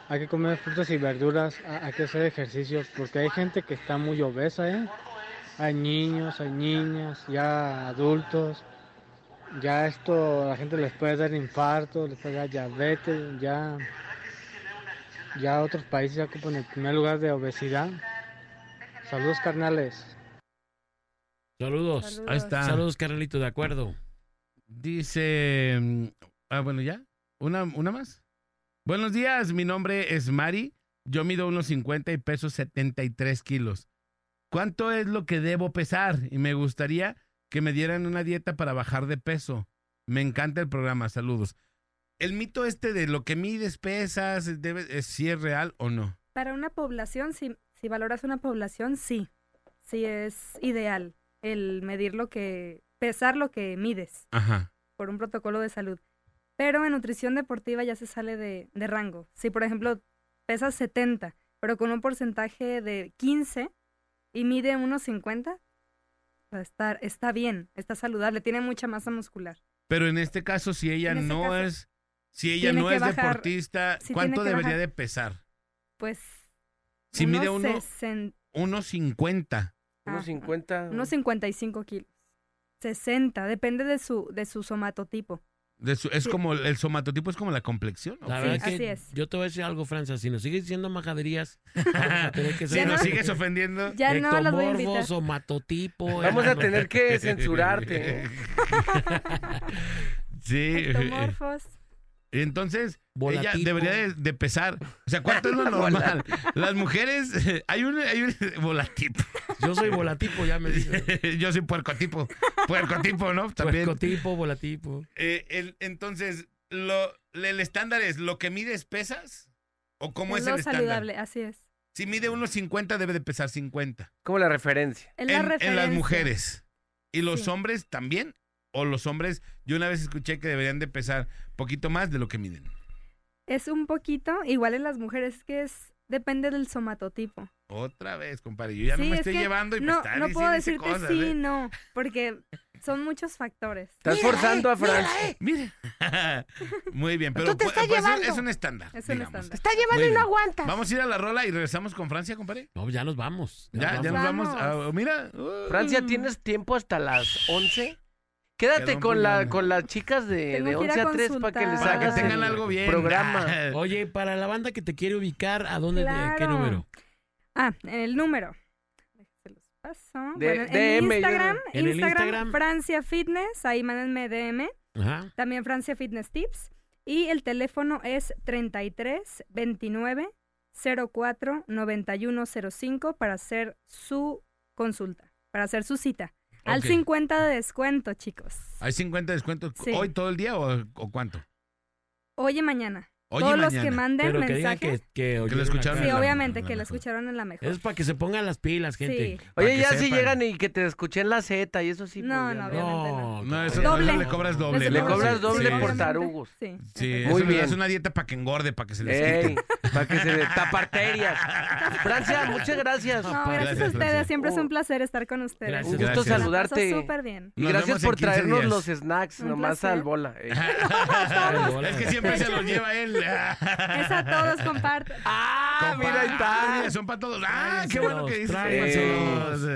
hay que comer frutas y verduras, ha- hay que hacer ejercicio, porque hay gente que está muy obesa, ¿eh? Hay niños, hay niñas, ya adultos. Ya esto, a la gente les puede dar infarto, les puede dar diabetes, ya, ya otros países ya ocupan el primer lugar de obesidad. Saludos carnales. Saludos. Saludos. Ahí está. Saludos, Carnalito, de acuerdo. Dice. mm, Ah, bueno, ya. ¿Una, ¿Una más? Buenos días, mi nombre es Mari. Yo mido unos 50 y peso 73 kilos. ¿Cuánto es lo que debo pesar? Y me gustaría que me dieran una dieta para bajar de peso. Me encanta el programa, saludos. El mito este de lo que mides, pesas, debe, es, si es real o no. Para una población, si, si valoras una población, sí. Sí es ideal el medir lo que, pesar lo que mides Ajá. por un protocolo de salud. Pero en nutrición deportiva ya se sale de, de rango. Si, por ejemplo, pesas 70, pero con un porcentaje de 15 y mide unos 50, va a estar, está bien, está saludable, tiene mucha masa muscular. Pero en este caso, si ella este no caso, es, si ella no es bajar- deportista, sí ¿cuánto debería bajar. de pesar? Pues Si mide unos uno, 60 unos 50. Unos Ajá. 50. Unos 55 kilos. 60, depende de su, de su somatotipo. De su- es Sí. como el somatotipo es como la complexión. ¿o La qué? verdad así que es. yo te voy a decir algo, Francia. Si nos sigues diciendo majaderías, vamos a tener que Si nos no- sigues ofendiendo. Ya no las voy a Ectomorfo, invitar. somatotipo. Vamos a tener que censurarte. sí. Ectomorfos. Entonces, ella debería de, de pesar. O sea, ¿cuánto es lo normal? Las mujeres, hay un, hay un volatipo. Yo soy volatipo, ya me dice. Yo soy puercotipo. Puercotipo, ¿no? También. Puercotipo, volatipo. Eh, el- entonces, lo, el estándar es lo que mides pesas o cómo es, es el lo estándar. saludable, así es. Si mide unos 50 debe de pesar 50. Como la referencia. Es la en, en las referencia. mujeres. ¿Y los Sí. hombres también? ¿O los hombres, yo una vez escuché que deberían de pesar poquito más de lo que miden? Es un poquito, igual en las mujeres, es que es, depende del somatotipo. Otra vez, compadre. Yo ya no me es estoy que llevando y me no, están no puedo decirte cosas, sí, ¿eh? no, porque son muchos factores. Estás forzando a Francia. Mire. Muy bien, pero pues, pues, es- es un estándar. Es un digamos. estándar. Está llevando y no aguanta. Vamos a ir a la rola y regresamos con Francia, compadre. No, ya nos vamos. Ya, ya nos vamos. Vamos. a- mira. uh, Francia, tienes tiempo hasta las 11 Quédate con, la, con las chicas de, Tengo de que ir 11 a a 3 para que les. Para que hagas tengan el algo bien. programa. Oye, para la banda que te quiere ubicar, ¿a dónde? de- ¿Qué Claro. número? Ah, el número. Se los paso. De- bueno, en DM, yo- Instagram, En el Instagram, Instagram. Francia Fitness, ahí mándenme DM. Ajá. También Francia Fitness Tips. Y el teléfono es 33 29 04 91 05 para hacer su consulta, para hacer su cita. Al Ok. 50 de descuento, chicos. ¿Hay 50 descuentos Sí. hoy todo el día o, o cuánto? Hoy y mañana. Todos los que manden Pero que digan mensaje. que, que, oyeron lo escucharon. Sí, la- obviamente, la que lo escucharon en la mejor. Es para que se pongan las pilas, gente. Sí. Oye, ya si llegan y que te escuché en la Z y eso sí. No, pues, no, obviamente no. No, eso, Doble. eso le cobras doble. Les Le cobras doble sí. por tarugos. Sí. Sí, exacto. eso Muy bien. das una dieta para que engorde, para que se les Ey, quite. para que se le tapa arterias. Francia, muchas gracias. No, Gracias, gracias a ustedes. Francia. Siempre es un placer estar con ustedes. Gracias. Un gusto Gracias. Saludarte. súper bien. Y Nos gracias por 15 traernos los snacks, nomás al bola. Es que siempre se los lleva él. Es a todos, comparten. Ah, mira, ahí Mira, está. son para todos. Ah, qué bueno que dices.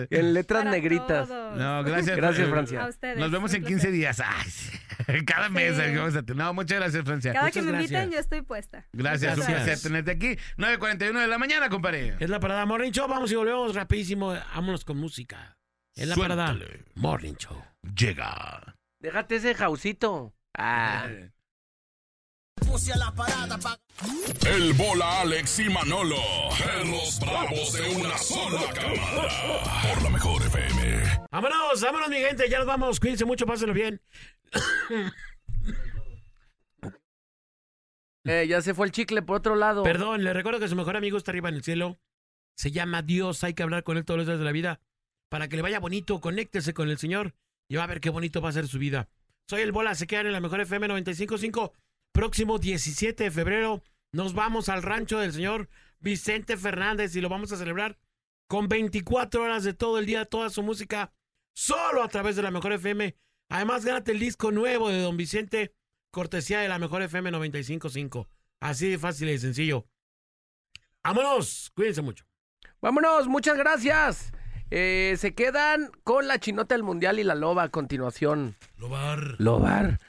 En letras Para negritas. todos. No, gracias. Gracias, eh, Francia. A ustedes. Nos vemos un en 15 placer. días. Ay, sí. Cada mes. Sí. eh, vamos a tener- No, muchas gracias, Francia. Cada que Muchas me inviten, gracias. yo estoy puesta. Gracias, un Gracias. placer tenerte aquí. 9.41 de la mañana, compadre. Es la parada Morning Show. Vamos y volvemos rapidísimo. Vámonos con música. Es la parada. Morning Show. Llega. Déjate ese jausito. Ah. El bola Alex y Manolo. Perros bravos de una sola cámara. Por la mejor FM. Vámonos, vámonos, mi gente. Ya nos vamos. Cuídense mucho, pásenlo bien. Eh, ya se fue el chicle por otro lado. Perdón, le recuerdo que su mejor amigo está arriba en el cielo. Se llama Dios. Hay que hablar con él todos los días de la vida. Para que le vaya bonito, conéctese con el Señor y va a ver qué bonito va a ser su vida. Soy el Bola, se quedan en la mejor FM 95.5. Próximo 17 de febrero nos vamos al rancho del señor Vicente Fernández y lo vamos a celebrar con 24 horas de todo el día, toda su música, solo a través de la mejor FM. Además, gánate el disco nuevo de Don Vicente, cortesía de la mejor FM 95.5. Así de fácil y sencillo. Vámonos, cuídense mucho. Vámonos, muchas gracias. Eh, se quedan con la chinota del mundial y la loba a continuación. Lobar. Lobar.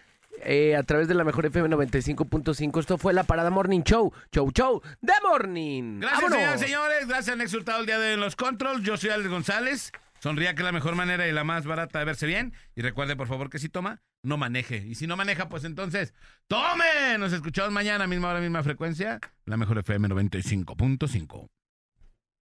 Eh, a través de la mejor FM 95.5. Esto fue la Parada Morning Show. Show, show, de morning. Gracias, Vámonos. señores. Gracias, han exultado el día de los controls. Yo soy Alex González. Sonría que es la mejor manera y la más barata de verse bien. Y recuerde, por favor, que si toma, no maneje. Y si no maneja, pues entonces, ¡tome! Nos escuchamos mañana, misma hora, misma frecuencia. La mejor FM 95.5.